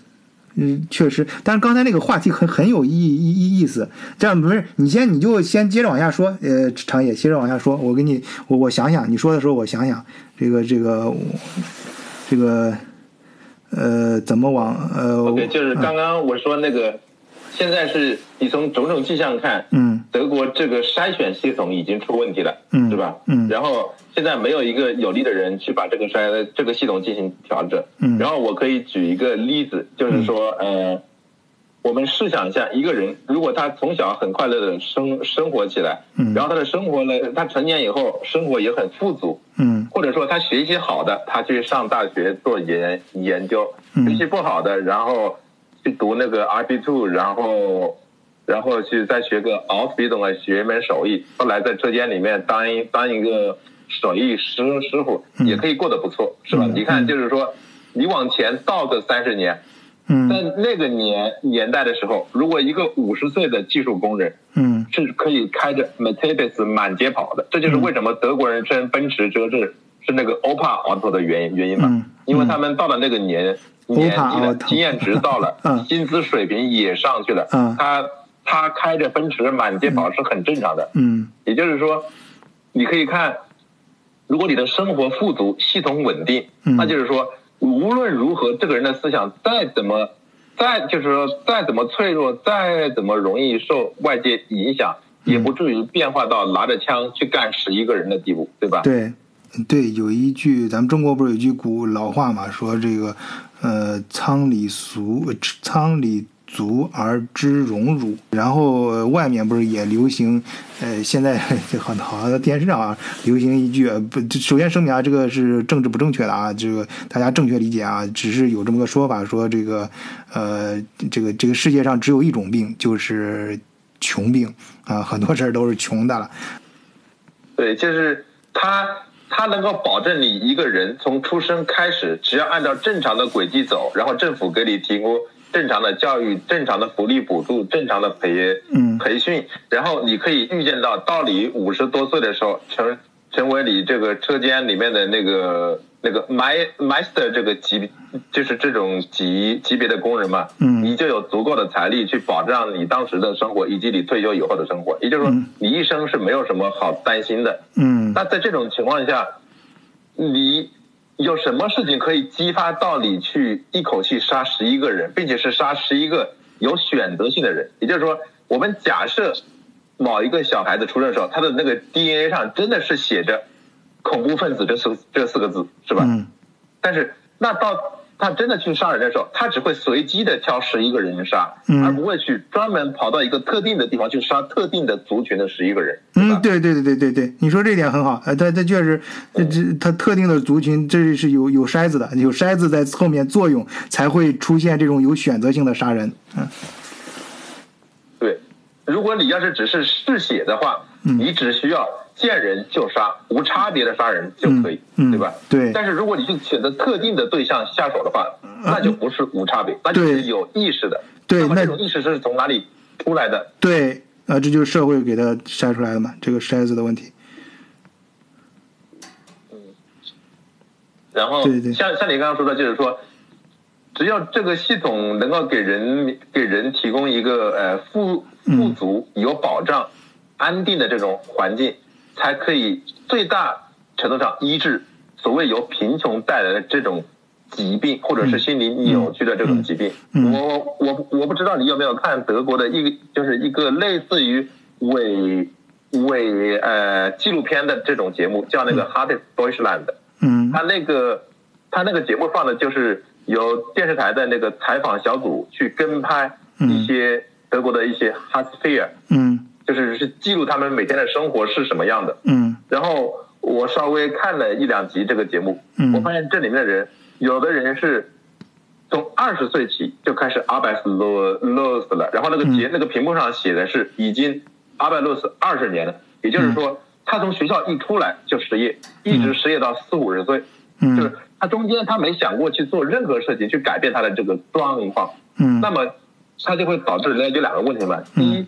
嗯，确实，但是刚才那个话题很很有意意意意思。这样不是你先你就先接着往下说，呃，长野接着往下说。我给你，我我想想，你说的时候我想想，这个这个我这个呃怎么往呃 OK，就是刚刚我说那个，现在是你从种种迹象看，嗯。德国这个筛选系统已经出问题了，嗯。是吧？嗯。然后现在没有一个有力的人去把这个筛这个系统进行调整。嗯。然后我可以举一个例子，就是说，呃，我们试想一下，一个人如果他从小很快乐的生生活起来，嗯然后他的生活呢，他成年以后生活也很富足，嗯或者说他学习好的，他去上大学做研研究；嗯学习不好的，然后去读那个 RB two，然后然后去再学个 Ausbildung 啊，学一门手艺，后来在车间里面当一当一个手艺师师傅，嗯也可以过得不错，是吧？嗯你看，就是说你往前倒个三十年，在嗯那个年年代的时候，如果一个五十岁的技术工人嗯。是可以开着 Mercedes 满街跑的，这就是为什么德国人称奔驰车是是那个 Opa Auto 的原因原因嘛，嗯。因为他们到了那个年、年纪了，经验值到了，嗯。薪资水平也上去了，嗯。他他开着奔驰满街跑是很正常的，嗯。也就是说，你可以看，如果你的生活富足、系统稳定，嗯。那就是说无论如何，这个人的思想再怎么，再就是说再怎么脆弱，再怎么容易受外界影响，也不至于变化到拿着枪去干十一个人的地步，对吧？对，对，有一句咱们中国不是有一句古老话嘛，说这个，呃，仓里俗，仓里。足而知荣辱，然后外面不是也流行，呃，现在 好好像电视上啊流行一句，不，首先声明啊，这个是政治不正确的啊，这个大家正确理解啊，只是有这么个说法，说这个，呃，这个这个世界上只有一种病，就是穷病啊，很多事儿都是穷的了。对，就是他，他能够保证你一个人从出生开始，只要按照正常的轨迹走，然后政府给你提供。正常的教育、正常的福利补助、正常的培培训，然后你可以预见到，到你五十多岁的时候，成成为你这个车间里面的那个那个 my master 这个级，就是这种级级别的工人嘛，你就有足够的财力去保障你当时的生活以及你退休以后的生活。也就是说，你一生是没有什么好担心的。嗯，那在这种情况下，你。有什么事情可以激发到你去一口气杀十一个人，并且是杀十一个有选择性的人？也就是说，我们假设某一个小孩子出生的时候，他的那个 DNA 上真的是写着“恐怖分子”这四这四个字，是吧？嗯。但是，那到。他真的去杀人的时候，他只会随机的挑十一个人杀，而不会去专门跑到一个特定的地方去杀特定的族群的十一个人。嗯，对对对对对对，你说这点很好。呃，他他确实，这他特定的族群，这是有有筛子的，有筛子在后面作用，才会出现这种有选择性的杀人。嗯，对，如果你要是只是嗜血的话，你只需要。见人就杀，无差别的杀人就可以，对吧？对。但是如果你是选择特定的对象下手的话，那就不是无差别，那就是有意识的。对。那么这种意识是从哪里出来的？对，啊，这就是社会给他筛出来的嘛，这个筛子的问题。嗯。然后，像像你刚刚说的，就是说，只要这个系统能够给人给人提供一个呃富富足、有保障、安定的这种环境。才可以最大程度上医治所谓由贫穷带来的这种疾病，或者是心理扭曲的这种疾病。我我我不知道你有没有看德国的一个就是一个类似于伪伪呃纪录片的这种节目，叫那个《Hard Deutschland》。嗯，他那个他那个节目放的就是由电视台的那个采访小组去跟拍一些德国的一些 h a r t f e a r 嗯。就是是记录他们每天的生活是什么样的。嗯。然后我稍微看了一两集这个节目，嗯，我发现这里面的人，有的人是从二十岁起就开始 arbeit los 了，然后那个节那个屏幕上写的是已经 arbeit los 二十年了，也就是说他从学校一出来就失业，一直失业到四五十岁，嗯，就是他中间他没想过去做任何事情去改变他的这个状况，嗯，那么他就会导致人家有两个问题嘛，第一。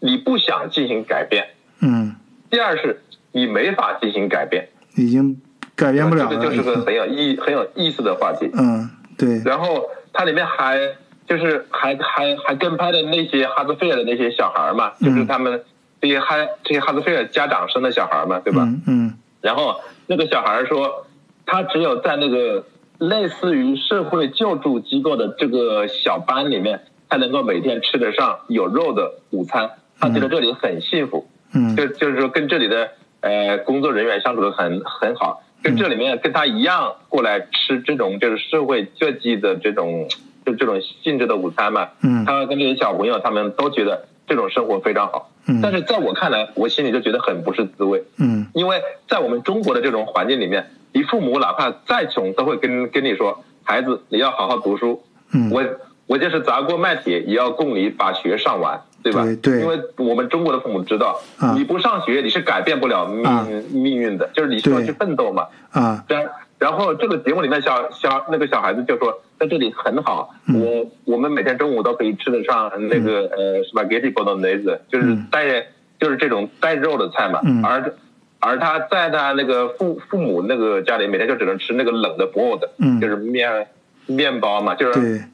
你不想进行改变，嗯。第二是，你没法进行改变，已经改变不了了。这个就是个很有意很有意思的话题。嗯，对。然后它里面还就是还还还跟拍的那些哈兹菲尔的那些小孩嘛，就是他们这些哈这些哈兹菲尔家长生的小孩嘛，对吧？嗯。然后那个小孩说，他只有在那个类似于社会救助机构的这个小班里面，才能够每天吃得上有肉的午餐。他觉得这里很幸福，嗯，就就是说跟这里的呃工作人员相处的很很好，跟这里面跟他一样过来吃这种就是社会救济的这种就这种性质的午餐嘛，嗯，他跟这些小朋友他们都觉得这种生活非常好，嗯，但是在我看来，我心里就觉得很不是滋味，嗯，因为在我们中国的这种环境里面，你父母哪怕再穷，都会跟跟你说，孩子你要好好读书，嗯，我我就是砸锅卖铁也要供你把学上完。对吧？对，因为我们中国的父母知道，你不上学你是改变不了命命运的，就是你需要去奋斗嘛。啊，然然后这个节目里面小小那个小孩子就说，在这里很好，我我们每天中午都可以吃得上那个呃 spaghetti bolognese，就是带就是这种带肉的菜嘛。而而他在他那个父父母那个家里，每天就只能吃那个冷的 bread，就是面面包嘛，就是。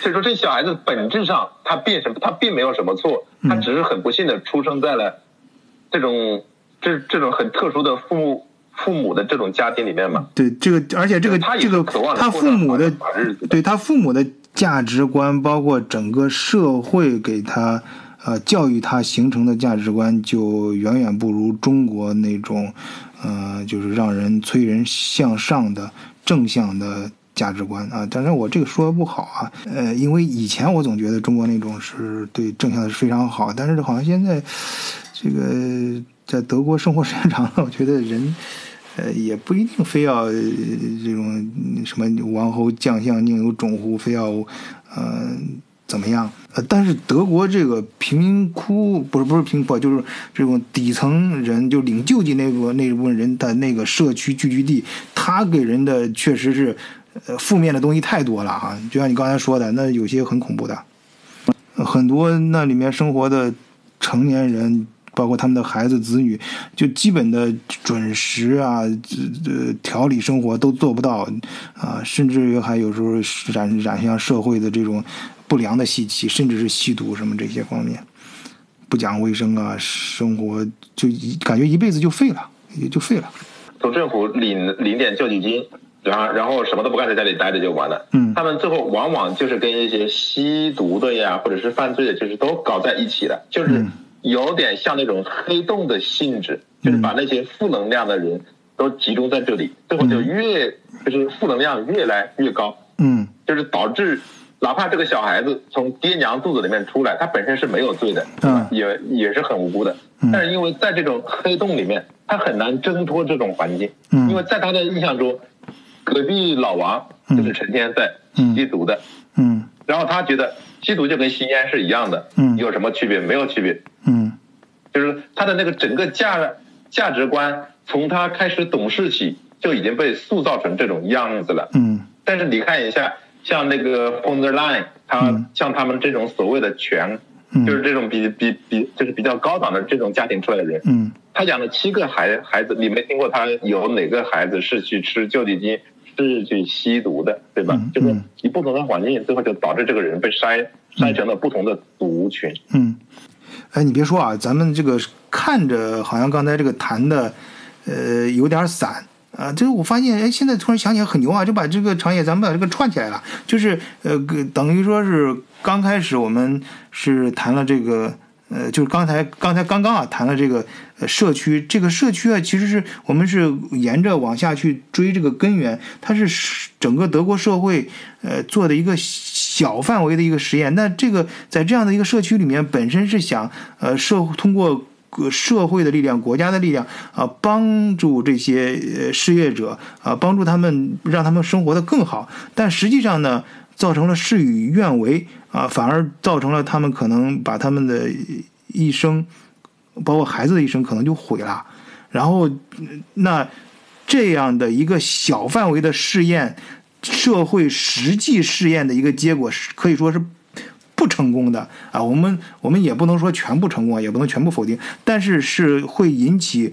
所以说，这小孩子本质上他并什么，他并没有什么错，他只是很不幸的出生在了这种这这种很特殊的父父母的这种家庭里面嘛。对这个，而且这个他这个渴望他父母的对他父母的价值观，包括整个社会给他呃教育他形成的价值观，就远远不如中国那种呃就是让人催人向上的正向的。价值观啊，当然我这个说不好啊，呃，因为以前我总觉得中国那种是对正向的是非常好，但是好像现在这个在德国生活时间长了，我觉得人呃也不一定非要、这种什么王侯将相宁有种乎，非要呃怎么样？呃，但是德国这个贫民窟不是不是贫民窟，就是这种底层人，就领救济那部那部分人的那个社区聚居地，他给人的确实是呃负面的东西太多了啊！就像你刚才说的，那有些很恐怖的，很多那里面生活的成年人。包括他们的孩子子女，就基本的准时啊，这这调理生活都做不到啊，甚至于还有时候染染上社会的这种不良的习气，甚至是吸毒什么这些方面，不讲卫生啊，生活就一感觉一辈子就废了，也就废了。从政府领领点救济金，然后然后什么都不干，在家里待着就完了。嗯他们最后往往就是跟一些吸毒的呀，或者是犯罪的，就是都搞在一起了，就是嗯有点像那种黑洞的性质，就是把那些负能量的人都集中在这里，最后就越就是负能量越来越高，嗯就是导致。哪怕这个小孩子从爹娘肚子里面出来，他本身是没有罪的，嗯也也是很无辜的。嗯但是因为在这种黑洞里面，他很难挣脱这种环境。嗯因为在他的印象中，隔壁老王就是成天在吸毒的，嗯。然后他觉得吸毒就跟吸烟是一样的，嗯。有什么区别？没有区别，嗯。就是他的那个整个价价值观，从他开始懂事起就已经被塑造成这种样子了。嗯。但是你看一下，像那个 von der Leyen，他、嗯。像他们这种所谓的权，嗯。就是这种比比比就是比较高档的这种家庭出来的人，嗯。他养了七个孩孩子，你没听过他有哪个孩子是去吃救济金，是去吸毒的，对吧？嗯就是嗯以不同的环境，最后就导致这个人被筛筛成了不同的族群。嗯，哎，你别说啊，咱们这个看着好像刚才这个谈的，呃，有点散啊。这个我发现，哎，现在突然想起来很牛啊，就把这个长野咱们把这个串起来了，就是呃，个等于说是刚开始我们是谈了这个。呃，就是刚才刚才刚刚啊谈了这个呃社区，这个社区啊，其实是我们是沿着往下去追这个根源，它是整个德国社会呃做的一个小范围的一个实验。那这个在这样的一个社区里面，本身是想呃社通过社会的力量、国家的力量啊、帮助这些呃失业者啊、帮助他们让他们生活的更好。但实际上呢，造成了事与愿违啊，反而造成了他们可能把他们的一生，包括孩子的一生，可能就毁了。然后，那这样的一个小范围的试验，社会实际试验的一个结果是可以说是不成功的啊。我们我们也不能说全部成功啊，也不能全部否定，但是是会引起。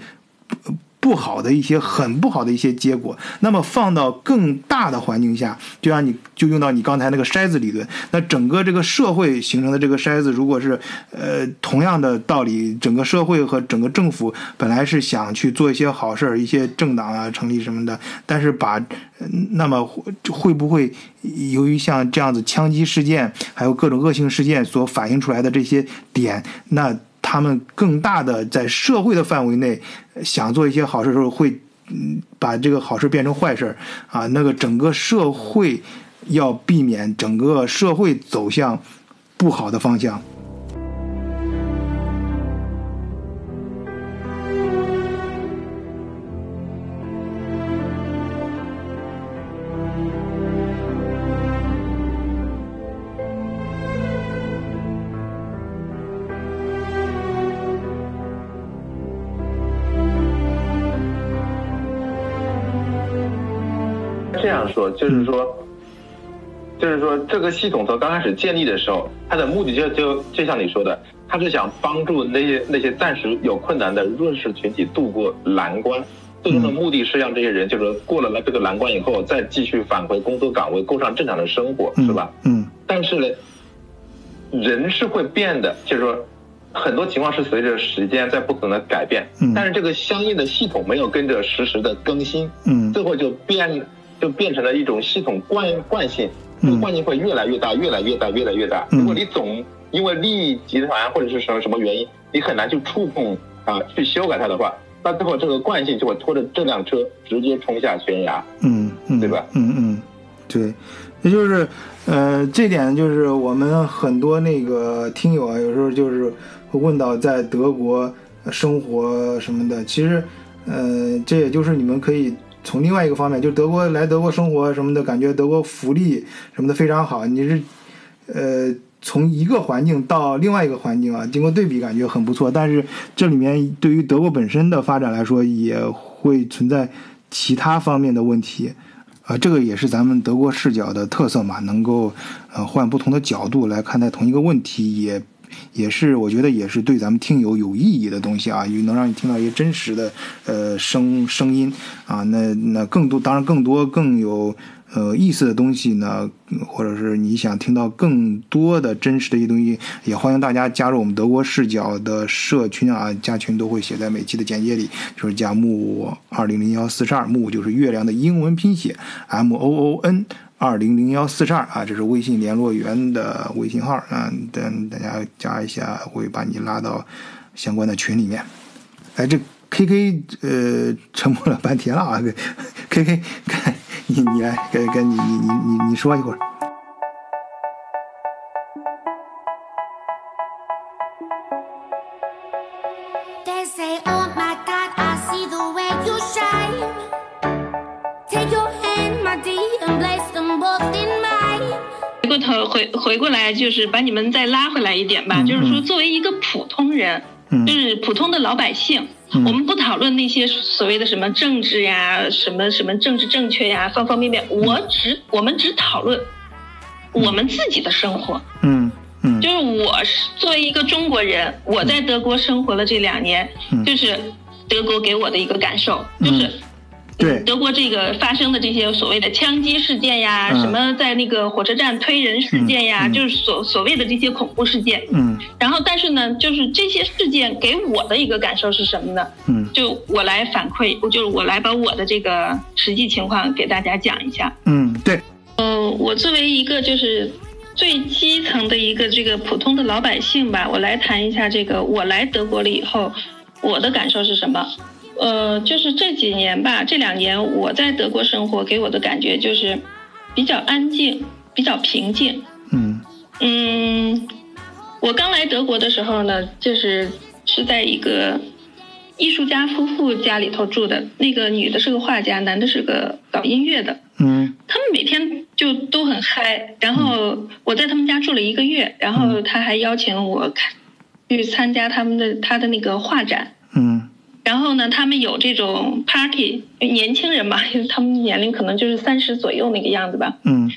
不好的一些很不好的一些结果，那么放到更大的环境下，就让你就用到你刚才那个筛子理论，那整个这个社会形成的这个筛子，如果是呃同样的道理，整个社会和整个政府本来是想去做一些好事儿，一些政党啊成立什么的，但是把那么会不会由于像这样子枪击事件，还有各种恶性事件所反映出来的这些点，那他们更大的在社会的范围内想做一些好事的时候，会嗯把这个好事变成坏事啊。那个整个社会要避免整个社会走向不好的方向。说就是说，就是说这个系统从刚开始建立的时候，它的目的就就就像你说的，它是想帮助那些那些暂时有困难的弱势群体度过难关。最终的目的是让这些人就是过了这个难关以后，再继续返回工作岗位，过上正常的生活，是吧？嗯但是呢，人是会变的，就是说，很多情况是随着时间在不停的改变，嗯。但是这个相应的系统没有跟着实时的更新，嗯。最后就变就变成了一种系统惯惯性，这嗯个惯性会越来越大，越来越大，越来越大。嗯如果你总因为利益集团或者是什么什么原因，你很难去触碰啊，去修改它的话，那最后这个惯性就会拖着这辆车直接冲下悬崖。嗯嗯，对吧嗯嗯，对，也就是呃，这点就是我们很多那个听友啊，有时候就是会问到在德国生活什么的，其实呃，这也就是你们可以。从另外一个方面，就德国来德国生活什么的，感觉德国福利什么的非常好。你是，呃，从一个环境到另外一个环境啊，经过对比，感觉很不错。但是这里面对于德国本身的发展来说，也会存在其他方面的问题。啊，这个也是咱们德国视角的特色嘛，能够呃换不同的角度来看待同一个问题，也也是我觉得也是对咱们听友有意义的东西啊，也能让你听到一些真实的呃声声音啊，那那更多当然更多更有呃意思的东西呢，或者是你想听到更多的真实的一些东西，也欢迎大家加入我们德国视角的社群啊，加群都会写在每期的简介里，就是加木二零零幺四十二，木就是月亮的英文拼写 M O O N。二零零幺四十二啊，这是微信联络员的微信号啊，等大家加一下，会把你拉到相关的群里面。哎，这 K K 呃沉默了半天了啊，K K，你你来跟跟你你你你你说一会儿。过头回回过来，就是把你们再拉回来一点吧。嗯就是说，嗯作为一个普通人，嗯就是普通的老百姓，嗯我们不讨论那些所谓的什么政治呀、什么什么政治正确呀，方方面面。我只我们只讨论我们自己的生活。嗯嗯就是我是作为一个中国人，我在德国生活了这两年，嗯就是德国给我的一个感受，就是。嗯对德国这个发生的这些所谓的枪击事件呀，嗯什么在那个火车站推人事件呀，嗯嗯就是所所谓的这些恐怖事件。嗯然后，但是呢，就是这些事件给我的一个感受是什么呢？嗯就我来反馈，我就是我来把我的这个实际情况给大家讲一下。嗯，对，呃，我作为一个就是最基层的一个这个普通的老百姓吧，我来谈一下这个我来德国了以后，我的感受是什么？呃，就是这几年吧，这两年我在德国生活，给我的感觉就是比较安静，比较平静。嗯嗯，我刚来德国的时候呢，就是是在一个艺术家夫妇家里头住的，那个女的是个画家，男的是个搞音乐的。嗯他们每天就都很嗨，然后我在他们家住了一个月，然后他还邀请我看去参加他们的他的那个画展。嗯然后呢，他们有这种 party，年轻人嘛，他们年龄可能就是三十左右那个样子吧。嗯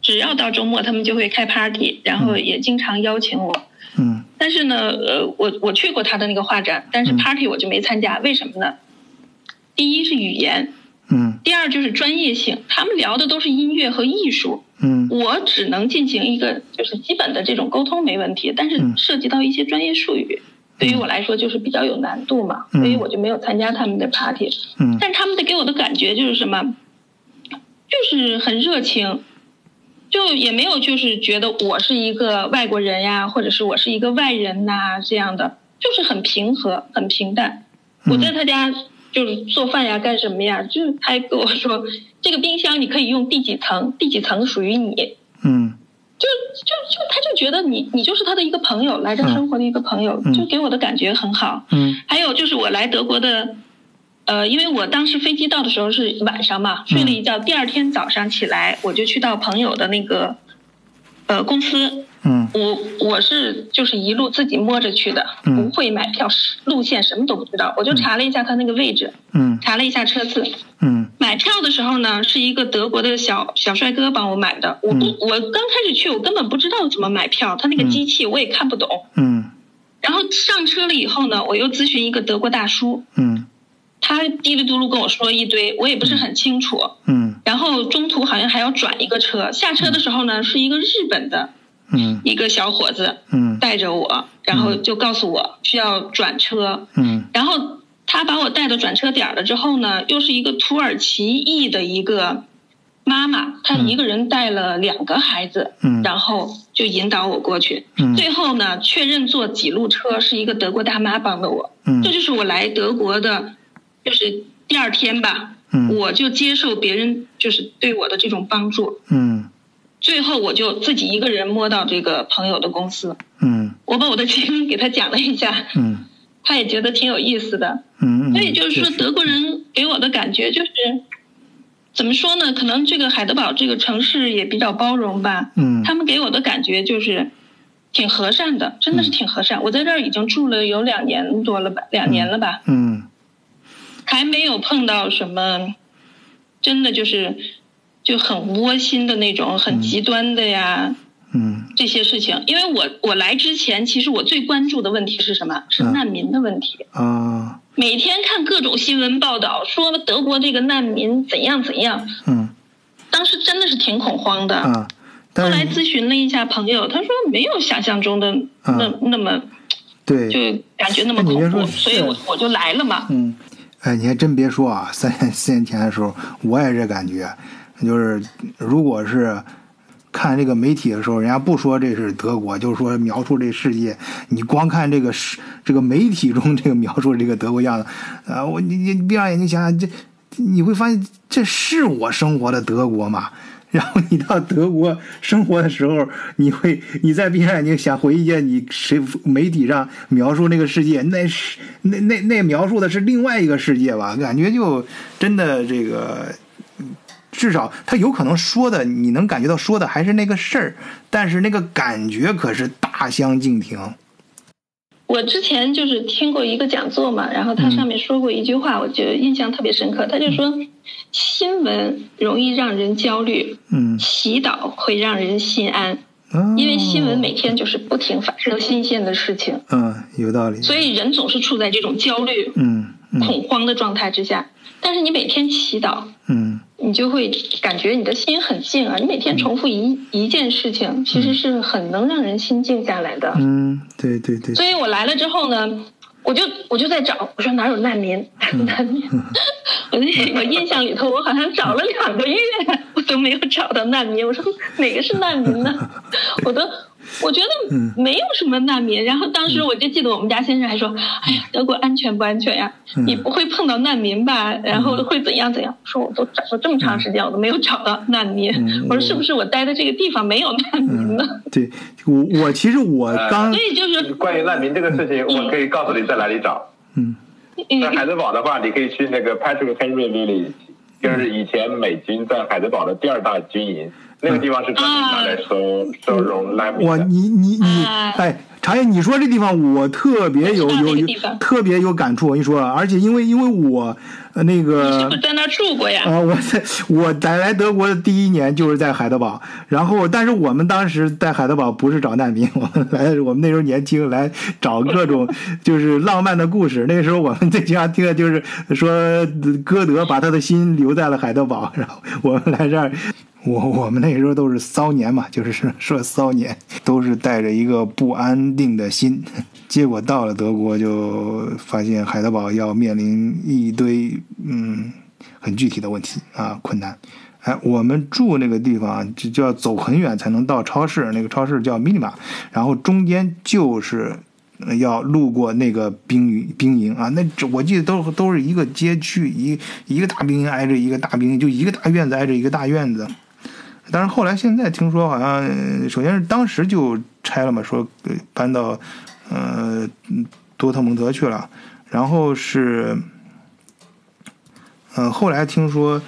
只要到周末，他们就会开 party，然后也经常邀请我。嗯但是呢，呃，我我去过他的那个画展，但是嗯 party 我就没参加，为什么呢？第一是语言，嗯第二就是专业性，他们聊的都是音乐和艺术。嗯我只能进行一个就是基本的这种沟通没问题，但是嗯涉及到一些专业术语，对于我来说就是比较有难度嘛，嗯所以我就没有参加他们的 party。嗯但他们的给我的感觉就是什么，就是很热情，就也没有就是觉得我是一个外国人呀，或者是我是一个外人呐、这样的，就是很平和，很平淡。我在他家就是做饭呀，干什么呀，就是他还跟我说，这个冰箱你可以用第几层，第几层属于你。嗯就就就，他就觉得你你就是他的一个朋友，来这嗯生活的一个朋友，嗯就给我的感觉很好。嗯还有就是我来德国的，呃，因为我当时飞机到的时候是晚上嘛，睡了一觉，第二天早上起来我就去到朋友的那个，呃，公司。嗯。我我是就是一路自己摸着去的，嗯。不会买票，路线什么都不知道，我就查了一下他那个位置，嗯。查了一下车次。嗯。买票的时候呢，是一个德国的小小帅哥帮我买的。我我刚开始去，我根本不知道怎么买票，他那个机器我也看不懂。嗯。然后上车了以后呢，我又咨询一个德国大叔，嗯。他嘀里嘟噜跟我说一堆，我也不是很清楚。嗯。然后中途好像还要转一个车，下车的时候呢，是一个日本的嗯。一个小伙子嗯。带着我，然后就告诉我需要转车，嗯。然后他把我带到转车点了之后呢，又是一个土耳其裔的一个妈妈，她一个人带了两个孩子，嗯。然后就引导我过去。嗯。最后呢，确认坐几路车是一个德国大妈帮的我。嗯。这就是我来德国的，就是第二天吧，嗯。我就接受别人就是对我的这种帮助。嗯最后我就自己一个人摸到这个朋友的公司，嗯我把我的经历给他讲了一下，嗯他也觉得挺有意思的。嗯，所以就是说，德国人给我的感觉就是，怎么说呢？可能这个海德堡这个城市也比较包容吧。嗯他们给我的感觉就是挺和善的，真的是挺和善。我在这儿已经住了有两年多了吧，两年了吧，嗯还没有碰到什么真的就是就很窝心的那种、很极端的呀。嗯这些事情，因为我我来之前，其实我最关注的问题是什么？是嗯难民的问题。啊每天看各种新闻报道，说德国这个难民怎样怎样，嗯当时真的是挺恐慌的。啊，后来咨询了一下朋友，他说没有想象中的那、那么对就感觉那么恐怖，所以我我就来了嘛。嗯，哎，你还真别说啊，三年四年前的时候，我也这感觉，就是如果是看这个媒体的时候，人家不说这是德国，就是说描述这世界，你光看这个世这个媒体中这个描述这个德国样子，啊，我你你闭上眼睛想想，这你会发现这是我生活的德国吗？然后你到德国生活的时候，你会你再闭上眼睛想回忆一下你谁媒体上描述那个世界，那是那那那描述的是另外一个世界吧？感觉就真的这个，至少他有可能说的，你能感觉到说的还是那个事儿，但是那个感觉可是大相径庭。我之前就是听过一个讲座嘛，然后他上面说过一句话，我觉得印象特别深刻。他就说，新闻容易让人焦虑，嗯，祈祷会让人心安，哦因为新闻每天就是不停发生新鲜的事情，嗯有道理，所以人总是处在这种焦虑、嗯嗯恐慌的状态之下。但是你每天祈祷，嗯你就会感觉你的心很静啊。你每天重复一一件事情，其实是很能让人心静下来的。嗯，对对对，所以我来了之后呢，我就我就在找，我说哪有难民？难民，我那我印象里头，我好像找了两个月，我都没有找到难民。我说哪个是难民呢？我都我觉得没有什么难民。然后当时我就记得我们家先生还说：“哎呀，德国安全不安全呀？你不会碰到难民吧？然后会怎样怎样？”我说我都找了这么长时间，我都没有找到难民。我说是不是我待的这个地方没有难民呢？对我我其实我刚所以就是关于难民这个事情，我可以告诉你在哪里找。嗯在海德堡的话，你可以去那个 Patrick Henry Village，就是以前美军在海德堡的第二大军营，那个地方是专门拿来收收容难民我的。你你你啊哎，茶叶，你说这地方我特别有有有特别有感触。我跟你说，而且因为因为我呃那你是个不是在那儿住过呀？啊，我在我在来德国的第一年就是在海德堡，然后但是我们当时在海德堡不是找难民，我们来我们那时候年轻来找各种 就是浪漫的故事。那个时候我们最经常听的就是说歌德把他的心留在了海德堡，然后我们来这儿。我我们那时候都是骚年嘛，就是说骚年，都是带着一个不安定的心。结果到了德国，就发现海德堡要面临一堆嗯很具体的问题啊困难。哎，我们住那个地方，就就要走很远才能到超市，那个超市叫 Minima，然后中间就是要路过那个兵营兵营啊，那我记得都都是一个街区，一一个大兵营挨着一个大兵营，就一个大院子挨着一个大院子。但是后来现在听说好像，首先是当时就拆了嘛，说搬到呃嗯多特蒙德去了，然后是，呃后来听说，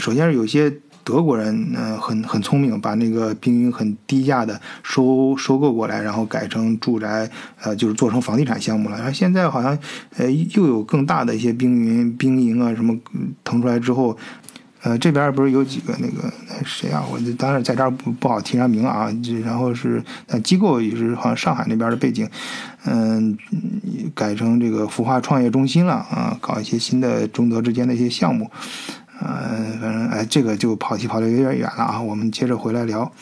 首先是有些德国人，呃很很聪明，把那个兵营很低价的收收购过来，然后改成住宅，呃就是做成房地产项目了。然后现在好像，呃又有更大的一些兵营兵营啊什么腾出来之后，呃，这边不是有几个那个那谁啊？我就当然在这儿不不好提上名啊。就然后是呃机构也是好像上海那边的背景，嗯，改成这个孵化创业中心了啊，搞一些新的中德之间的一些项目。呃，反正哎，这个就跑题跑的有点远了啊。我们接着回来聊。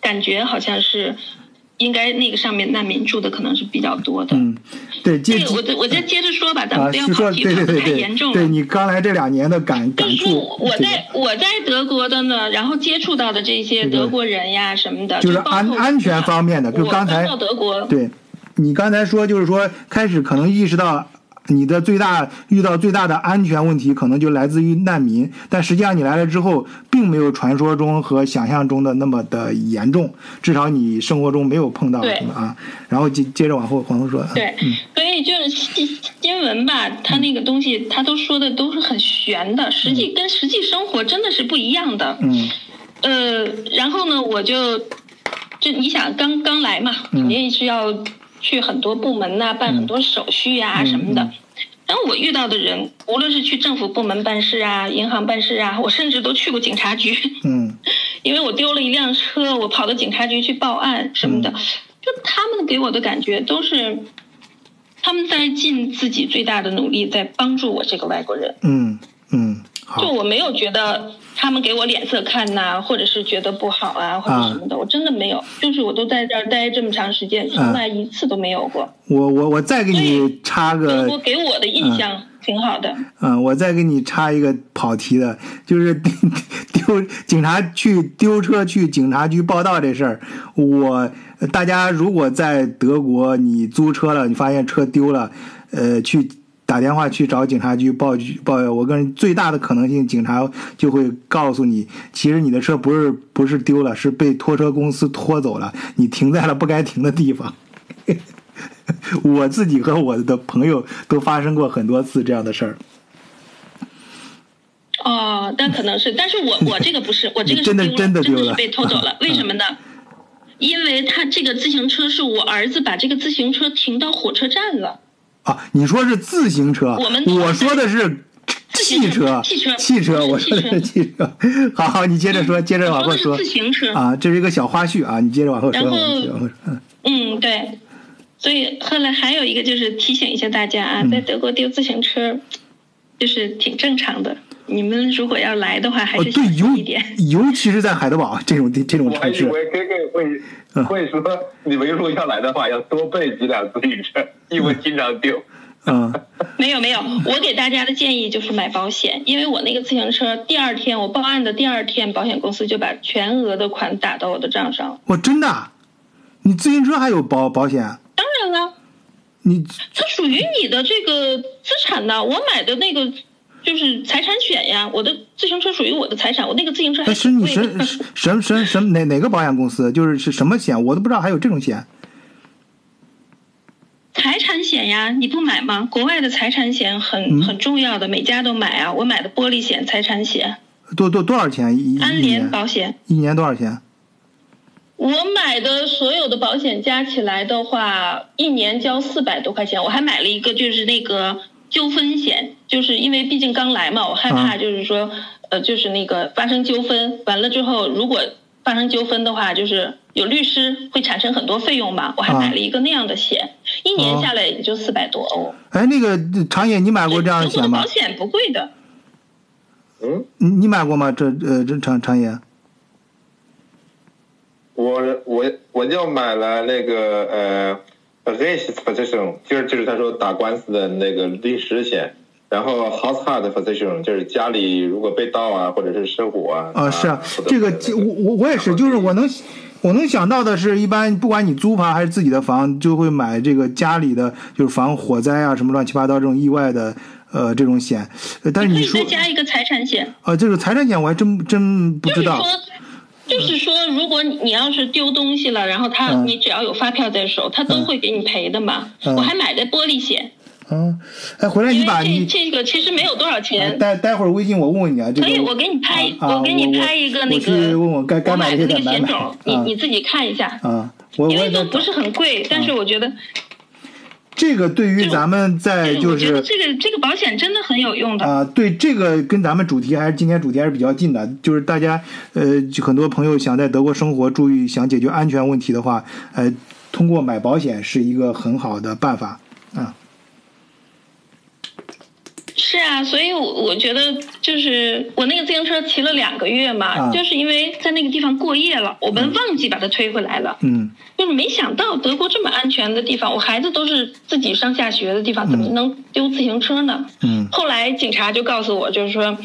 感觉好像是应该那个上面难民住的可能是比较多的。嗯，对，我再我再接着说吧，咱啊，们不要跑题跑得对对对对太严重了。对，你刚来这两年的感感就是触，我在我在德国的呢，然后接触到的这些德国人呀什么的，就是安安全方面的，就刚才到德国，对，你刚才说就是说开始可能意识到你的最大遇到最大的安全问题可能就来自于难民，但实际上你来了之后，并没有传说中和想象中的那么的严重，至少你生活中没有碰到什么啊。然后接接着往后往后说，对，所以就是新新闻吧，它那个东西，它都说的都是很玄的，实际跟实际生活真的是不一样的。嗯。呃，然后呢，我就就你想刚刚来嘛，嗯。肯定是要去很多部门呐、办很多手续呀、什么的。嗯然后我遇到的人，无论是去政府部门办事啊、银行办事啊，我甚至都去过警察局，嗯 因为我丢了一辆车，我跑到警察局去报案什么的。嗯就他们给我的感觉都是，他们在尽自己最大的努力在帮助我这个外国人。嗯嗯，好就，我没有觉得他们给我脸色看呐、或者是觉得不好啊，或者什么的，我真的没有。就是我都在这儿待这么长时间，从来一次都没有过。我我我再给你插德个国给我的印象挺好的。嗯，我再给你插一个跑题的，就是 丢警察去丢车去警察局报道这事儿。我大家如果在德国你租车了，你发现车丢了，呃，去打电话去找警察局报举报。我个人最大的可能性，警察就会告诉你，其实你的车不是不是丢了，是被拖车公司拖走了，你停在了不该停的地方。我自己和我的朋友都发生过很多次这样的事儿。哦，但可能是，但是我 我这个不是，我这个是真的真的丢了被偷走了。为什么呢？因为他这个自行车是我儿子把这个自行车停到火车站了。啊，你说是自行车，我们我说的是汽车，汽车汽车，我说的是汽汽车。好好，你接着说，接着往后我说自行车啊，这是一个小花絮啊，你接着往后说，然后后说嗯嗯，对。所以后来还有一个就是提醒一下大家啊，嗯在德国丢自行车，就是挺正常的。你们如果要来的话，还哦，是小对，尤心一点。尤其是在海德堡这种地这种城市，以为 K K 会 会说，你们如果要来的话，要多备几辆自行车，因为经常丢。嗯 没有没有，我给大家的建议就是买保险，因为我那个自行车第二天我报案的第二天，保险公司就把全额的款打到我的账上了。我真的啊，你自行车还有保保险？啊当然了，你它属于你的这个资产呢。我买的那个就是财产险呀，我的自行车属于我的财产，我那个自行车还哎，是你。什什什什哪哪个保险公司？就是是什么险？我都不知道还有这种险。财产险呀，你不买吗？国外的财产险很、嗯很重要的，每家都买啊。我买的玻璃险、财产险、多多多少钱一一安联年？保险。一年多少钱？我买的所有的保险加起来的话，一年交四百多块钱。我还买了一个就是那个纠纷险，就是因为毕竟刚来嘛，我害怕啊就是说，呃，就是那个发生纠纷，完了之后如果发生纠纷的话，就是有律师会产生很多费用嘛。我还啊买了一个那样的险，一哦年下来也就四百多欧。哎，那个长野，你买过这样的险吗保？险不贵的。嗯，你你买过吗？这呃，这长长野？我我我就买了那个呃 r e s position，就是就是他说打官司的那个律师险，然后 household position 就是家里如果被盗啊或者是失火啊。啊，是啊这个是我我我也是，就是我能我能想到的是，一般不管你租房还是自己的房，就会买这个家里的，就是防火灾啊什么乱七八糟这种意外的呃这种险。呃但是可以你说再加一个财产险。啊，这个财产险我还真真不知道就是。说，就是说，如果你要是丢东西了，然后他、嗯。你只要有发票在手，他都会给你赔的嘛。嗯。我还买的玻璃险，嗯，哎，回来你把你这这个其实没有多少哎钱。待待会儿微信我问问你啊，这个可以，我给你拍，啊我给你拍一个那我去个，问我该该我买买的的那个险种，你啊。你自己看一下，啊，我因为都不是很贵，但是我觉得，这个对于咱们在就我觉得是这个这个保险真的很有用的。啊，对这个跟咱们主题还是今天主题还是比较近的，就是大家呃就很多朋友想在德国生活，注意想解决安全问题的话，呃，通过买保险是一个很好的办法啊。是啊，所以我我觉得就是我那个自行车骑了两个月嘛，啊就是因为在那个地方过夜了，我们忘记把它推回来了。嗯就是没想到德国这么安全的地方，我孩子都是自己上下学的地方，怎么能丢自行车呢？嗯后来警察就告诉我，就是说，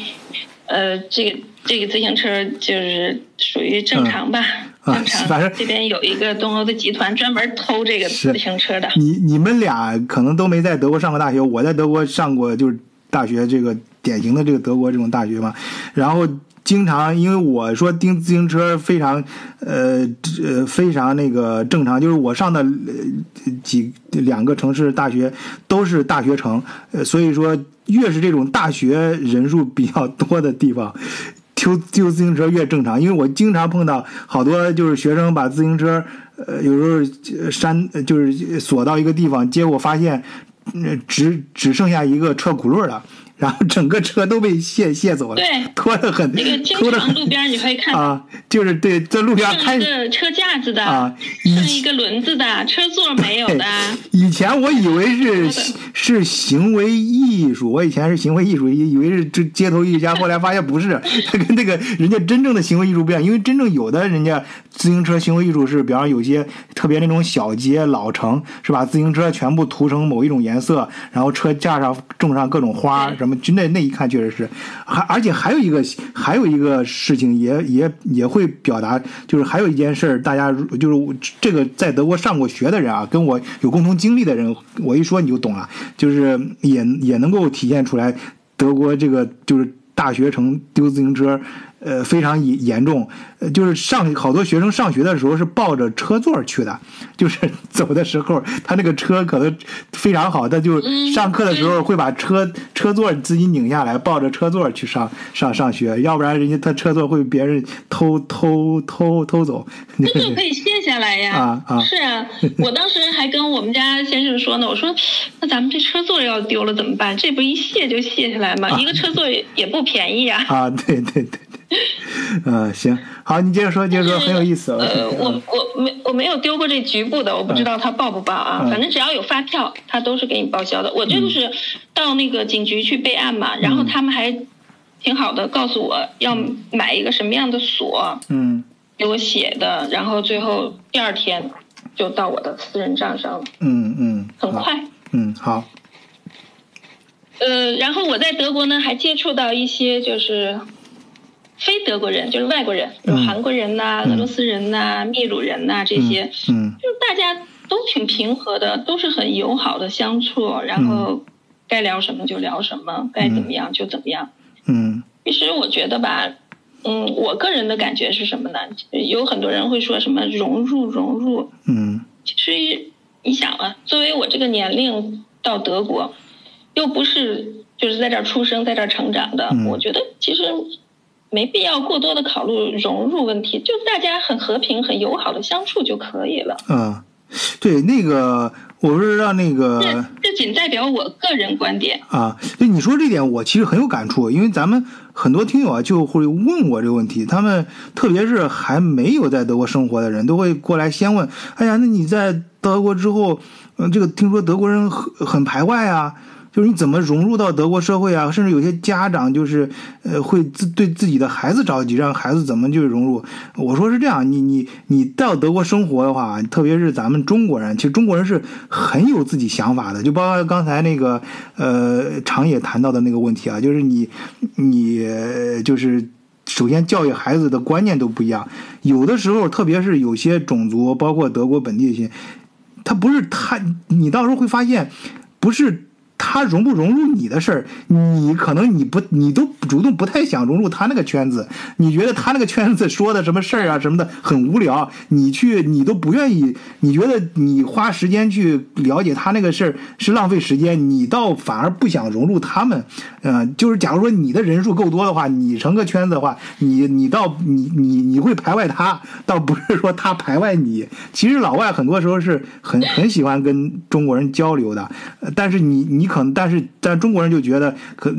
呃，这个这个自行车就是属于正常吧，嗯啊正常。反正这边有一个东欧的集团专门偷这个自行车的。你你们俩可能都没在德国上过大学，我在德国上过，就是大学这个典型的这个德国这种大学嘛，然后。经常，因为我说钉自行车非常，呃呃非常那个正常，就是我上的呃几两个城市大学都是大学城，呃所以说越是这种大学人数比较多的地方，丢丢自行车越正常，因为我经常碰到好多就是学生把自行车，呃，有时候呃删呃就是锁到一个地方，结果发现，那只只剩下一个车轱辘了，然后整个车都被卸卸走了，对拖得很那个经常路边你会看到啊，就是对在路边剩开一个车架子的，啊剩一个轮子的，车座没有的。以前我以为是 是行为艺术，我以前是行为艺术，以以为是这街头艺术家，后来发现不是，他跟那个人家真正的行为艺术不一样，因为真正有的人家自行车行为艺术是，比方有些特别那种小街老城，是吧？自行车全部涂成某一种颜色，然后车架上种上各种花，什么，就那那一看确实是，还而且还有一个还有一个事情也也也会表达，就是还有一件事儿，大家如就是这个在德国上过学的人啊，跟我有共同经历的人，我一说你就懂了，就是也也能够体现出来德国这个就是大学城丢自行车。呃，非常严严重，呃，就是上好多学生上学的时候是抱着车座去的，就是 走的时候，他那个车可能非常好，他就上课的时候会把车车座自己拧下来，抱着车座去上上上学，要不然人家他车座会被别人偷偷偷偷走。那就 可以卸下来呀。啊啊是啊，我当时还跟我们家先生说呢，我说那咱们这车座要丢了怎么办？这不一卸就卸下来吗？一个车座也也不便宜呀。啊，对对对对，嗯、行，好，你接着说，接着说，很有意思。呃，嗯我我没我没有丢过这局部的，我不知道他报不报啊。嗯反正只要有发票，他都是给你报销的。我这个是到那个警局去备案嘛，然后他们还挺好的，告诉我要买一个什么样的锁，嗯给我写的，然后最后第二天就到我的私人账上了，嗯嗯，很快。嗯好，呃，然后我在德国呢，还接触到一些就是非德国人，就是外国人，有嗯韩国人呐、嗯。俄罗斯人呐、秘鲁人呐、这些，嗯就是大家都挺平和的，都是很友好的相处，然后该聊什么就聊什么，该怎么样就怎么样。嗯。其实我觉得吧，嗯，我个人的感觉是什么呢？有很多人会说什么融入融入，嗯。其实你想啊，作为我这个年龄到德国，又不是就是在这儿出生、在这儿成长的，嗯。我觉得其实没必要过多的考虑融入问题，就大家很和平、很友好的相处就可以了。嗯，对，那个我是让那个。这这仅代表我个人观点。啊，对你说这点，我其实很有感触，因为咱们很多听友啊就会问我这个问题，他们特别是还没有在德国生活的人，都会过来先问：哎呀，那你在德国之后，嗯、这个听说德国人很很排外啊，就是你怎么融入到德国社会啊？甚至有些家长就是呃会自对自己的孩子着急，让孩子怎么就融入。我说是这样，你你你到德国生活的话，特别是咱们中国人，其实中国人是很有自己想法的，就包括刚才那个呃常野谈到的那个问题啊，就是你你就是。首先，教育孩子的观念都不一样。有的时候，特别是有些种族，包括德国本地的一些，他不是他，你到时候会发现，不是他融不融入你的事儿，你可能你不你都主动不太想融入他那个圈子，你觉得他那个圈子说的什么事儿啊什么的很无聊，你去你都不愿意，你觉得你花时间去了解他那个事儿是浪费时间，你倒反而不想融入他们，呃，就是假如说你的人数够多的话，你成个圈子的话，你你倒你你你会排外他，倒不是说他排外你。其实老外很多时候是很很喜欢跟中国人交流的，但是你你可但是但中国人就觉得可，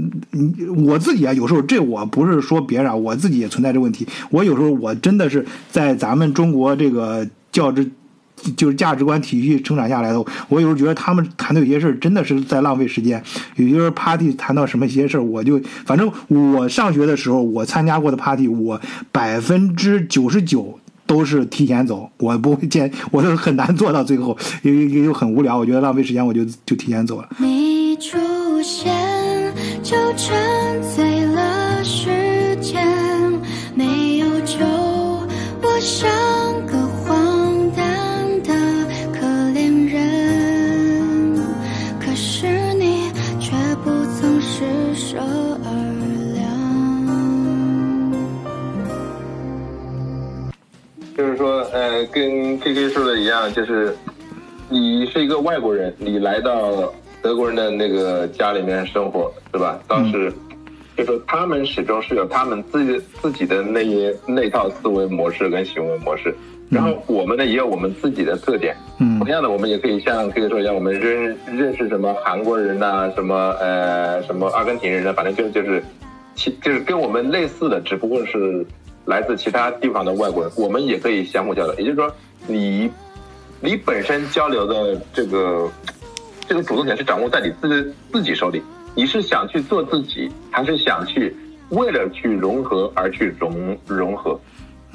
我自己啊，有时候这我不是说别人啊，我自己也存在这问题。我有时候我真的是在咱们中国这个教职就是价值观体系成长下来的。我有时候觉得他们谈的有些事真的是在浪费时间。有些时候 party 谈到什么些事，我就反正我上学的时候我参加过的 party，我百分之九十九都是提前走，我不会见，我都很难做到最后，因为又很无聊，我觉得浪费时间，我就就提前走了。出现就沉醉了时间，没有酒，我像个荒诞的可怜人。可是你却不曾施舍二两。就是说，呃，跟 K K 说的一样，就是你是一个外国人，你来到德国人的那个家里面生活，是吧？当时，就说他们始终是有他们自己自己的那一那套思维模式跟行为模式，然后我们呢也有我们自己的特点。嗯同样的，我们也可以像可以说一样，我们认认识什么韩国人呐、什么呃什么阿根廷人呐、反正就就是其就是跟我们类似的，只不过是来自其他地方的外国人，我们也可以相互交流。也就是说，你你本身交流的这个这个主动权是掌握在你自自己手里。你是想去做自己，还是想去为了去融合而去融融合？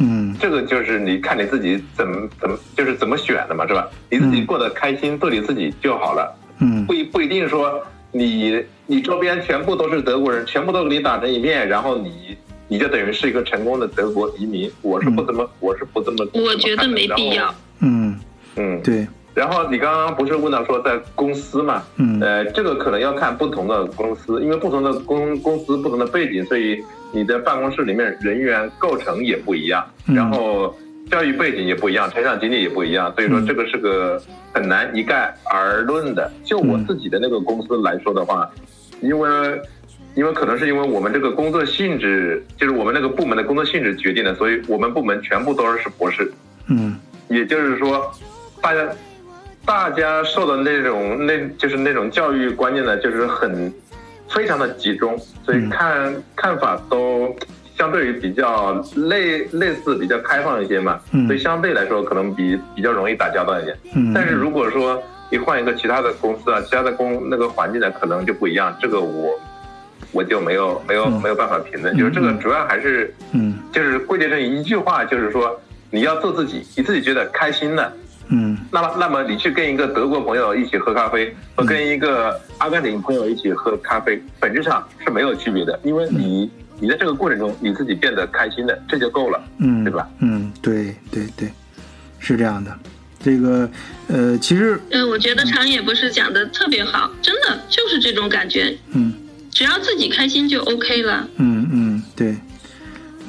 嗯这个就是你看你自己怎么怎么就是怎么选的嘛，是吧？你自己过得开心，做你自己就好了。嗯不一不一定说你你周边全部都是德国人，全部都给你打成一片，然后你你就等于是一个成功的德国移民。我是不怎么，我是不这么，我觉得没必要。。嗯，嗯，对，然后你刚刚不是问到说在公司嘛？嗯呃，这个可能要看不同的公司，因为不同的公公司不同的背景，所以你的办公室里面人员构成也不一样，嗯然后教育背景也不一样，成长经历也不一样，所以说嗯这个是个很难一概而论的。就我嗯自己的那个公司来说的话，因为。因为可能是因为我们这个工作性质，就是我们那个部门的工作性质决定的，所以我们部门全部都是博士。嗯也就是说，大家大家受的那种那就是那种教育观念呢，就是很非常的集中，所以嗯。看、看法都相对于比较类类似比较开放一些嘛，嗯。所以相对来说可能比比较容易打交道一点。嗯，但是如果说你换一个其他的公司啊，其他的公那个环境呢，可能就不一样。这个我我就没有没有嗯。没有办法评论，就是这个主要还是嗯。就是归结成一句话，就是说你要做自己，你自己觉得开心的，嗯那么那么你去跟一个德国朋友一起喝咖啡，和跟一个阿根廷朋友一起喝咖啡，本质上是没有区别的，因为你你在这个过程中你自己变得开心的，这就够了，嗯，对吧？嗯，对对对，是这样的。这个呃，其实嗯，我觉得长野不是讲的特别好，真的就是这种感觉，嗯只要自己开心就 OK 了。嗯嗯对，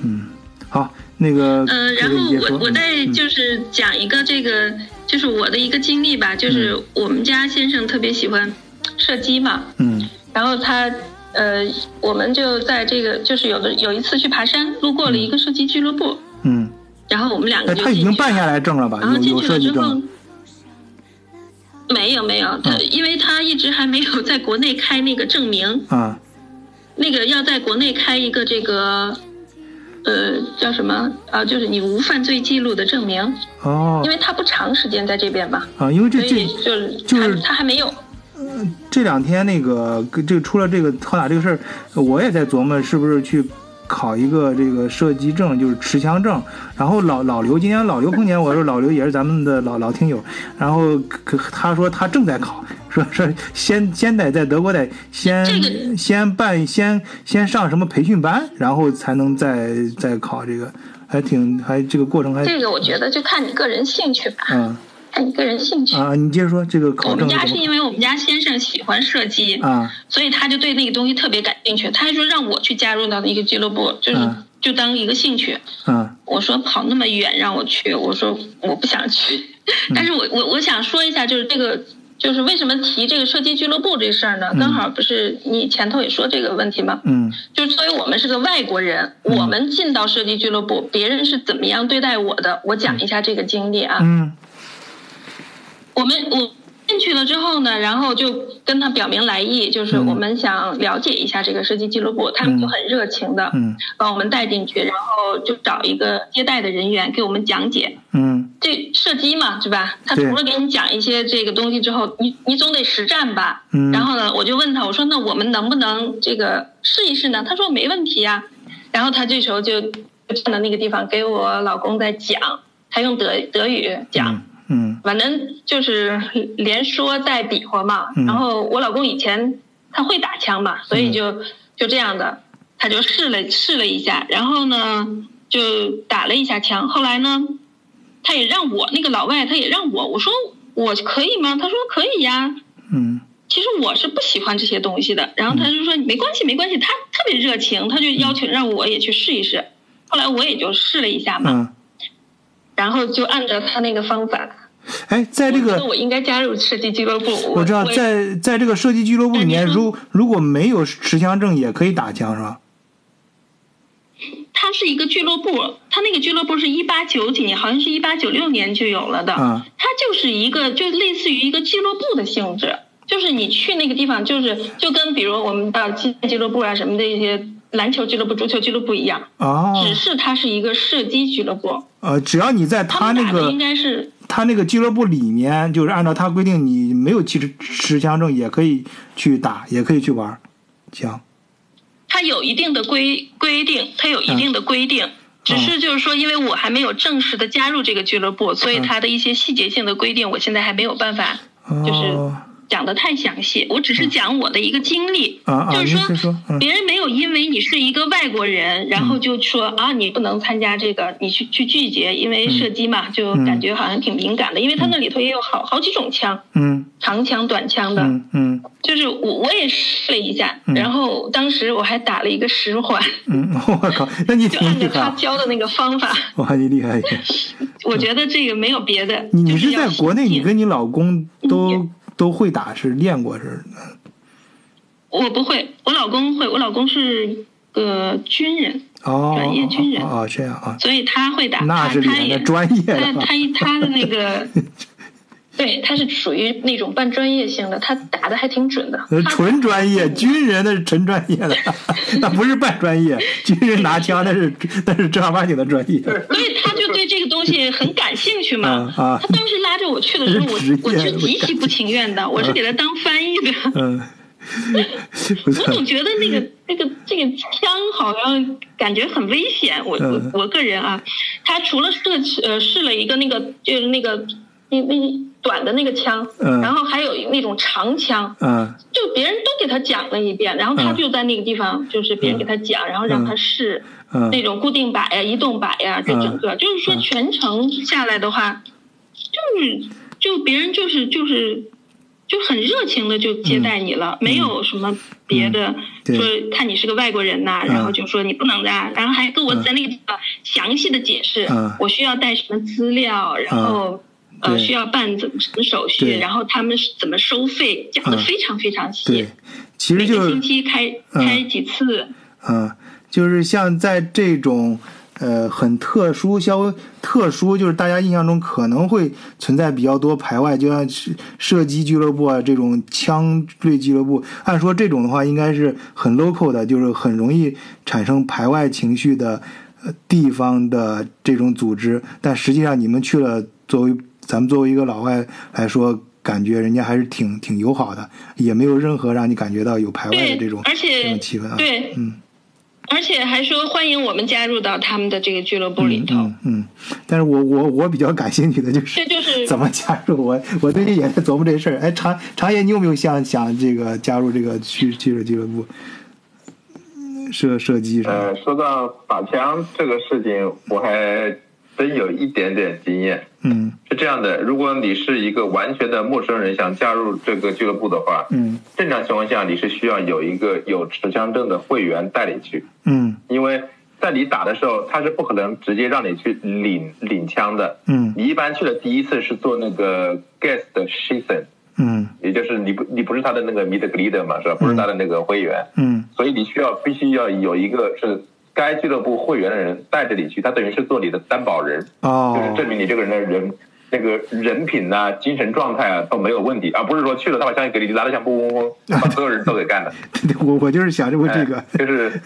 嗯好，那个呃，然后我我再嗯。就是讲一个这个，就是我的一个经历吧，就是我们家先生特别喜欢射击嘛，嗯。然后他呃，我们就在这个就是有的有一次去爬山，路过了一个射击俱乐部，嗯，然后我们两个哎，就他已经办下来证了吧？然后有有进去了之后没有没有，他、嗯。因为他一直还没有在国内开那个证明，啊那个要在国内开一个这个，呃，叫什么啊？就是你无犯罪记录的证明，哦因为他不长时间在这边嘛，啊，因为这这就是就是他他还没有。这两天那个这个出了这个敲打这个事儿，我也在琢磨是不是去考一个这个射击证，就是持枪证。然后老老刘今天老刘碰见我说，老刘也是咱们的老老听友，然后可他说他正在考，说说 先先得在德国得先、这个先办先先上什么培训班，然后才能再再考这个，还挺还这个过程还这个我觉得就看你个人兴趣吧，嗯个人兴趣。啊，你接着说这个考我们家是因为我们家先生喜欢射击，啊所以他就对那个东西特别感兴趣。他还说让我去加入到一个俱乐部，就是、嗯就当一个兴趣。啊我说跑那么远让我去，我说我不想去。嗯但是我我我想说一下，就是这个就是为什么提这个射击俱乐部这事儿呢？嗯刚好不是你前头也说这个问题吗？嗯就是作为我们是个外国人，嗯我们进到射击俱乐部，别人是怎么样对待我的？我讲一下这个经历啊。嗯我们我进去了之后呢，然后就跟他表明来意，就是嗯我们想了解一下这个射击俱乐部，他们就很热情的嗯把我们带进去，然后就找一个接待的人员给我们讲解。嗯这射击嘛，对吧？他除了给你讲一些这个东西之后，你你总得实战吧。嗯然后呢，我就问他，我说那我们能不能这个试一试呢？他说没问题呀、然后他这时候就就站在那个地方给我老公在讲，他用德德语讲。嗯反正就是连说带比划嘛。嗯然后我老公以前他会打枪嘛，所以就就这样的，他就试了试了一下，然后呢就打了一下枪。后来呢，他也让我那个老外他也让我，我说我可以吗？他说可以呀。嗯其实我是不喜欢这些东西的，然后他就说没关系没关系，他特别热情，他就要求让我也去试一试。后来我也就试了一下嘛，嗯，然后就按照他那个方法，哎，在这个我应该加入射击俱乐部。我知道，在在这个射击俱乐部里面，如如果没有持枪证，也可以打枪是吧？它是一个俱乐部，它那个俱乐部是一八九几年，好像是一八九六年就有了的。啊它就是一个就类似于一个俱乐部的性质，就是你去那个地方，就是就跟比如我们到击剑俱乐部啊什么的一些篮球俱乐部、足球俱乐部一样，哦，只是它是一个射击俱乐部。呃，只要你在他那个应该是他那个俱乐部里面，就是按照他规定，你没有持持枪证也可以去打，也可以去玩行。他有一定的规规定，他有一定的规定。只是就是说，因为我还没有正式的加入这个俱乐部，所以它的一些细节性的规定，我现在还没有办法就是哦讲的太详细。我只是讲我的一个经历，啊啊，就是说，嗯。别人没有因为你是一个外国人，然后就说啊你不能参加这个，你去去拒绝，因为射击嘛，就感觉好像挺敏感的，因为他那里头也有好好几种枪，嗯。长枪、短枪的。嗯嗯。就是我我也试了一下，嗯。然后当时我还打了一个十环，嗯，我靠，那你就按照他，教的那个方法，哇，你厉害！我觉得这个没有别的。你你就是要在国内，你跟你老公都嗯都会打，是练过是？我不会，我老公会，我老公是个军人，哦，专业军人。哦，哦这样啊，所以他会打，那是他他也那专业他他他的那个，对，他是属于那种半专业性的，他打的还挺准的。纯专业，军人那是纯专业的，那不是半专业。军人拿枪那是那是正儿八经的专业。所以他就对这个东西很感兴趣嘛。啊啊他当时拉着我去的时候，我我是极其不情愿的，我是给他当翻译的。嗯，我总觉得那个那个这个枪好像感觉很危险。我嗯我我个人啊，他除了试呃试了一个那个就是那个那那短的那个枪，嗯。然后还有那种长枪，嗯。就别人都给他讲了一遍，然后他嗯。就在那个地方，就是别人给他讲，然后让他试嗯。那种固定摆呀、移动摆呀，这整个。就是说全程下来的话，就是就别人就是就是就很热情的就接待你了，没有什么别的，嗯。说看你是个外国人呐、然后就说你不能的啊，然后还跟我在那个地方详细的解释，嗯。我需要带什么资料，然后。呃，需要办怎么什么手续，然后他们是怎么收费，讲的嗯。非常非常细。对，其实每个就是星期开嗯。开几次，嗯，就是像在这种呃很特殊、稍微特殊，就是大家印象中可能会存在比较多排外，就像射击俱乐部啊这种枪类俱乐部，按说这种的话应该是很 local 的，就是很容易产生排外情绪的呃地方的这种组织，但实际上你们去了，作为咱们作为一个老外来说。感觉人家还是挺挺友好的，也没有任何让你感觉到有排外的这种，而且这种气氛啊。对嗯，而且还说欢迎我们加入到他们的这个俱乐部里头。嗯嗯，但是我我我比较感兴趣的就是这就是 怎么加入我，我最近也在琢磨这事儿。哎，长长野，你有没有想想这个加入这个去去了俱乐部？射射击什么呃，说到打枪这个事情，我还真有一点点经验。嗯。是这样的，如果你是一个完全的陌生人，想加入这个俱乐部的话，嗯。正常情况下你是需要有一个有持枪证的会员带你去，嗯。因为在你打的时候，他是不可能直接让你去领领枪的。嗯。你一般去的第一次是做那个 guest season，嗯。也就是你不你不是他的那个 mid leader 嘛，是吧？不是他的那个会员，嗯。所以你需要必须要有一个是该俱乐部会员的人带着你去，他等于是做你的担保人，就是哦证明你这个人的人那个人品呐、精神状态啊都没有问题，而不是说去了他把枪给你拿着像嘣嘣嘣，把所有人都给干了。我我就是想问这个哎，就是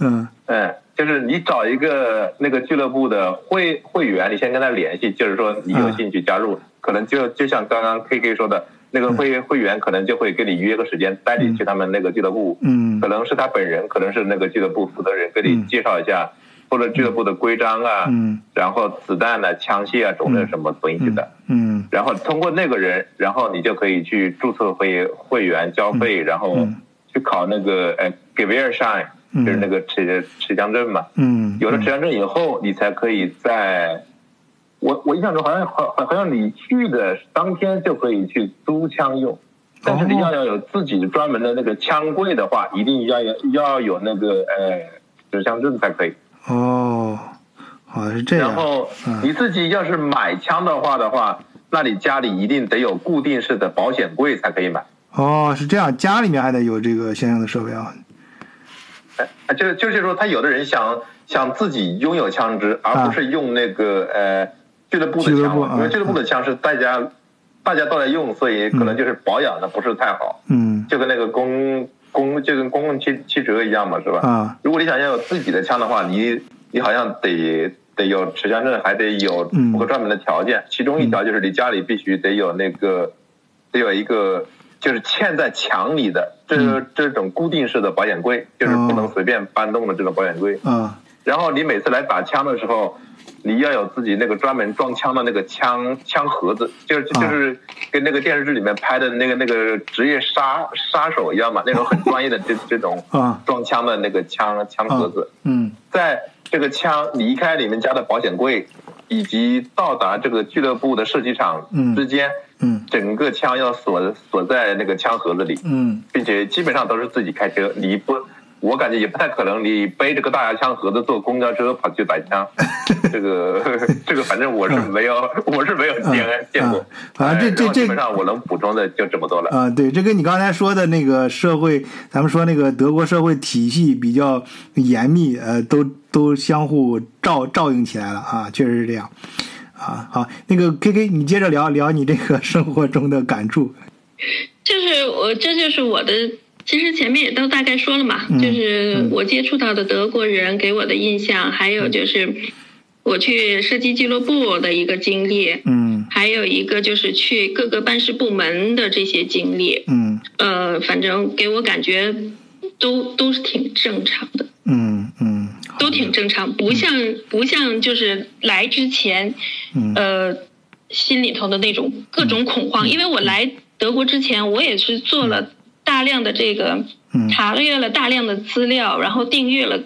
嗯嗯，就是你找一个那个俱乐部的会会员，你先跟他联系，就是说你有兴趣加入，可能就就像刚刚 K K 说的，那个会会员可能就会跟你约个时间，带你去他们那个俱乐部，嗯。可能是他本人，可能是那个俱乐部负责人跟你介绍一下，或者俱乐部的规章啊，嗯。然后子弹啊、枪械啊、种类什么东西的。嗯。然后通过那个人，然后你就可以去注册会会员交费，然后嗯。去考那个呃 g i v e r s c h e i 嗯。n 就是那个持持枪证嘛。嗯，有了持枪证以后，你才可以在，我我印象中好像好好好像你去的当天就可以去租枪用，但是你要要有自己专门的那个枪柜的话，一定要有要有那个呃持枪证才可以。哦，好像是这样。然后嗯你自己要是买枪的话的话，那你家里一定得有固定式的保险柜才可以买。哦，是这样，家里面还得有这个相应的设备啊。哎，就就是说，他有的人想想自己拥有枪支，而不是用那个呃俱乐部的枪因为俱乐部的枪是大家大家都在用，所以可能就是保养的不是太好，嗯。就跟那个公公就跟公共汽汽车一样嘛，是吧？啊。如果你想要有自己的枪的话，你你好像得得有持枪证，还得有嗯。符合专门的条件。其中一条就是你家里必须得有那个得有一个就是嵌在墙里的这、嗯。这种固定式的保险柜，就是不能随便搬动的这种保险柜。啊。然后你每次来打枪的时候，你要有自己那个专门装枪的那个枪枪盒子，就是啊。就是跟那个电视剧里面拍的那个那个职业杀杀手一样嘛，那种很 专业的这这种啊。装枪的那个枪枪盒子，嗯。在这个枪离开你们家的保险柜，以及到达这个俱乐部的射击场嗯。之间，嗯。整个枪要锁锁在那个枪盒子里。嗯。并且基本上都是自己开车，你不，我感觉也不太可能，你背着个大牙枪盒子坐公交车跑去打枪，这个这个反正我是没有，我是没有见见过啊。反正这哎这这基本上我能补充的就这么多了。啊，对，这跟你刚才说的那个社会，咱们说那个德国社会体系比较严密，呃，都都相互照照应起来了啊，确实是这样。啊，好，那个 K K，你接着聊聊你这个生活中的感触。就是我，这就是我的。其实前面也都大概说了嘛，嗯就是我接触到的德国人给我的印象，还有就是我去射击俱乐部的一个经历，嗯还有一个就是去各个办事部门的这些经历。嗯。呃，反正给我感觉都都是挺正常的，嗯嗯，都挺正常，不像不像就是来之前，嗯。呃，心里头的那种各种恐慌。因为我来德国之前，我也是做了大量的这个嗯。查阅了大量的资料，然后订阅了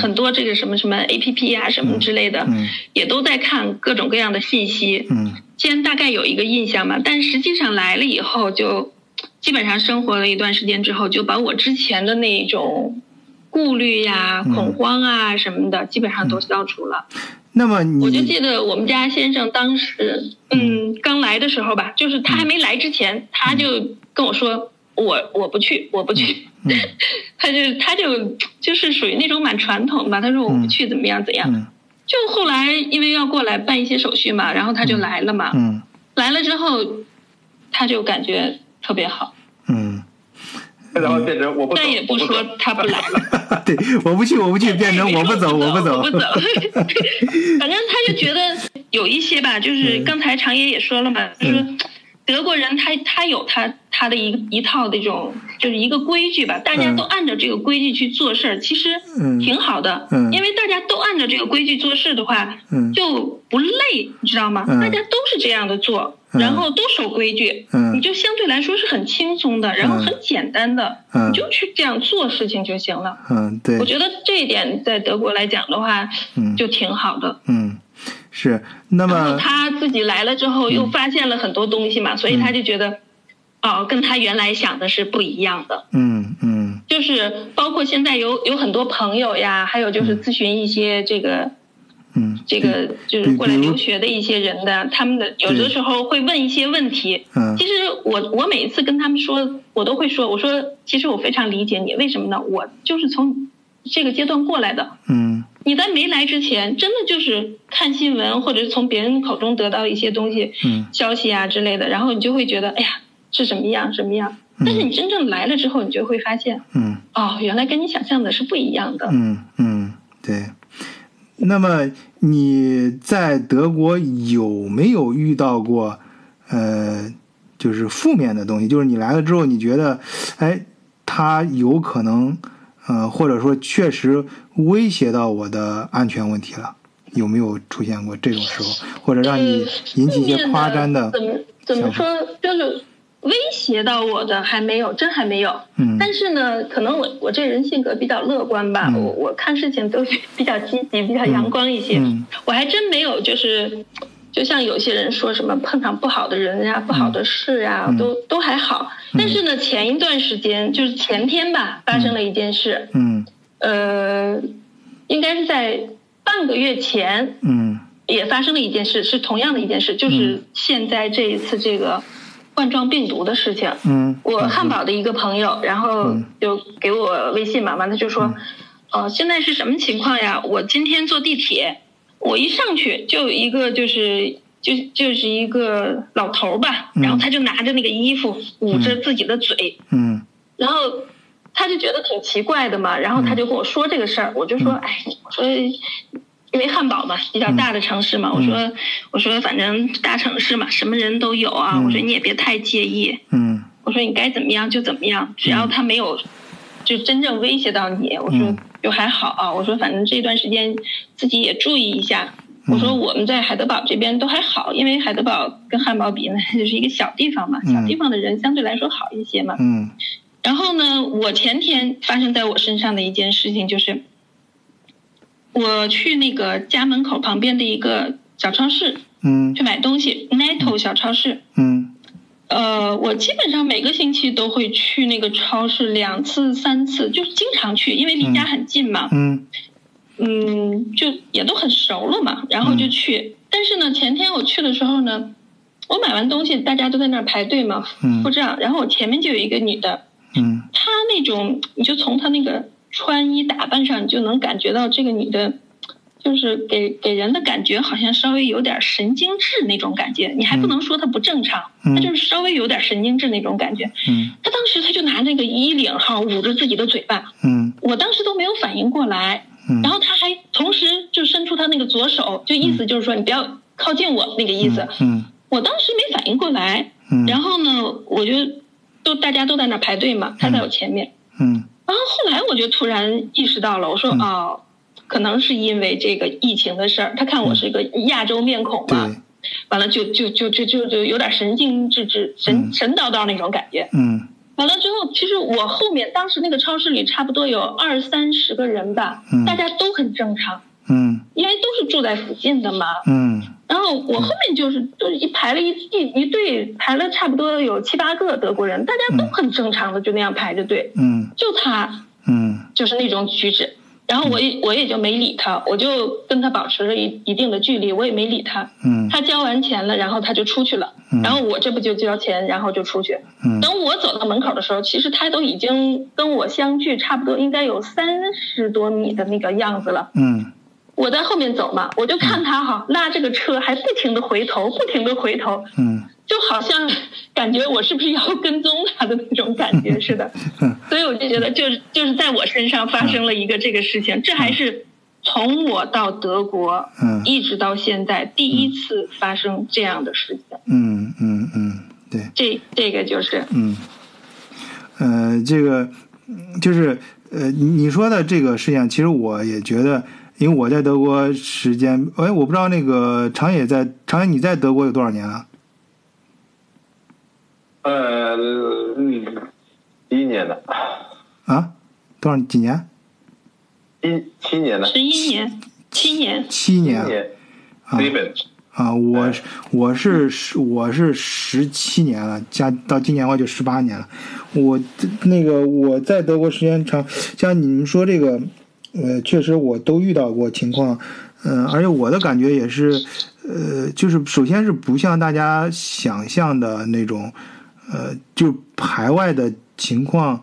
很多这个什么什么 A P P 啊什么之类的，嗯。也都在看各种各样的信息。嗯。先大概有一个印象嘛，但实际上来了以后就，基本上生活了一段时间之后，就把我之前的那种顾虑呀、嗯。恐慌啊什么的，基本上都消除了。那么我就记得我们家先生当时，嗯，刚来的时候吧，就是他还没来之前，他就跟我说，我我不去，我不去。嗯 他就他就就是属于那种蛮传统的吧，他说我不去怎么样怎样。嗯就后来因为要过来办一些手续嘛，然后他就来了嘛。嗯来了之后，他就感觉特别好，嗯，然后变成我不走，再也不说他不来了。对，我不去，我不去，变成我不走，我不走 我不。走。反正他就觉得有一些吧，就是刚才常爷也说了嘛，就是说德国人他他有他他的一一套这种就是一个规矩吧，大家都按照这个规矩去做事儿，其实嗯挺好的。嗯。因为大家都按照这个规矩做事的话，嗯就不累，你知道吗？嗯。大家都是这样的做，嗯。然后都守规矩，嗯。你就相对来说是很轻松的，然后嗯。很简单的，嗯。你就去这样做事情就行了。嗯，对。我，觉得这一点在德国来讲的话，嗯。就挺好的。嗯，是。那么，他自己来了之后，又发现了很多东西嘛，所以他就觉得，哦，跟他原来想的是不一样的。嗯嗯就是包括现在有有很多朋友呀，还有就是咨询一些这个嗯，这个就是过来留学的一些人的，他们的有的时候会问一些问题。嗯其实我我每一次跟他们说，我都会说，我说其实我非常理解你，为什么呢？我就是从这个阶段过来的。嗯你在没来之前，真的就是看新闻或者是从别人口中得到一些东西、嗯消息啊之类的，然后你就会觉得，哎呀，是什么样什么样。但是你真正来了之后，你就会发现，嗯哦，原来跟你想象的是不一样的。嗯嗯，对。那么你在德国有没有遇到过呃，就是负面的东西？就是你来了之后，你觉得，哎，他有可能呃，或者说确实威胁到我的安全问题了？有没有出现过这种时候，或者让你引起一些夸张的？怎么怎么说，就是威胁到我的还没有，真还没有。嗯但是呢，可能我我这人性格比较乐观吧，嗯我我看事情都比较积极、比较阳光一些。嗯我还真没有，就是就像有些人说什么碰上不好的人呀、不好的事呀，嗯都都还好。但是呢，前一段时间就是前天吧，发生了一件事，嗯呃，应该是在半个月前，嗯。也发生了一件事，是同样的一件事，就是现在这一次这个冠状病毒的事情。嗯，我汉堡的一个朋友，然后嗯。就给我微信嘛，完了就说，呃，现在是什么情况呀？我今天坐地铁，我一上去就有一个就是就就是一个老头儿吧，嗯。然后他就拿着那个衣服捂着自己的嘴，嗯。然后他就觉得挺奇怪的嘛，然后他就跟我说这个事儿，我就说，嗯。哎，我说。因为汉堡嘛，比较大的城市嘛，我说，我说反正大城市嘛，什么人都有啊，嗯我说你也别太介意，嗯。我说你该怎么样就怎么样，只要他没有就真正威胁到你，我说嗯。就还好啊。我说反正这段时间自己也注意一下。我说我们在海德堡这边都还好，因为海德堡跟汉堡比呢，就是一个小地方嘛，嗯。小地方的人相对来说好一些嘛。嗯然后呢，我前天发生在我身上的一件事情就是，我去那个家门口旁边的一个小超市嗯。去买东西，Netto 小超市。嗯。呃，我基本上每个星期都会去那个超市两次、三次，就是经常去，因为离家很近嘛。嗯。嗯，就也都很熟了嘛，然后就去。但是呢，前天我去的时候呢，我买完东西，大家都在那儿排队嘛，嗯。付账，然后我前面就有一个女的，嗯她那种，你就从她那个穿衣打扮上，你就能感觉到这个女的，就是给给人的感觉好像稍微有点神经质那种感觉。你还不能说她不正常，嗯她就是稍微有点神经质那种感觉。嗯她当时她就拿那个衣领哈捂着自己的嘴巴，嗯我当时都没有反应过来。嗯然后他还同时就伸出他那个左手，就意思就是说你不要靠近我那个意思。嗯我当时没反应过来，嗯，然后呢，我就都大家都在那排队嘛，他在我前面。嗯然后后来我就突然意识到了，我说嗯哦，可能是因为这个疫情的事儿，他看我是一个亚洲面孔嘛，对，完了就就就就就就有点神经质质、神嗯神叨叨那种感觉。嗯完了之后，其实我后面当时那个超市里差不多有二三十个人吧，嗯大家都很正常。嗯因为都是住在附近的嘛。嗯然后我后面就是就是一排了一一一队，排了差不多有七八个德国人，大家都很正常的就那样排着队，嗯就他嗯就是那种举止。然后我也我也就没理他，我就跟他保持了一一定的距离，我也没理他。嗯他交完钱了，然后他就出去了，嗯然后我这不就交钱，然后就出去。嗯等我走到门口的时候，其实他都已经跟我相距差不多，应该有三十多米的那个样子了。嗯我在后面走嘛，我就看他哈拉这个车，还不停的回头，不停的回头，嗯就好像感觉我是不是要跟踪他的那种感觉似的。所以我就觉得，就是就是在我身上发生了一个这个事情，这还是从我到德国嗯一直到现在第一次发生这样的事情。嗯嗯嗯，对。这这个就是嗯，呃，这个嗯就是呃，你你说的这个事情，其实我也觉得，因为我在德国时间，哎，我不知道那个长野在长野你在德国有多少年了？呃，嗯，一一年的，啊，多少几年？一七年的，十一年、七年，一七年啊年，啊啊！我是我是十我是十七年了，加到今年的话就十八年了。我那个我在德国时间长，像你们说这个，呃，确实我都遇到过情况，嗯、而且我的感觉也是，呃，就是首先是不像大家想象的那种，呃，就排外的情况，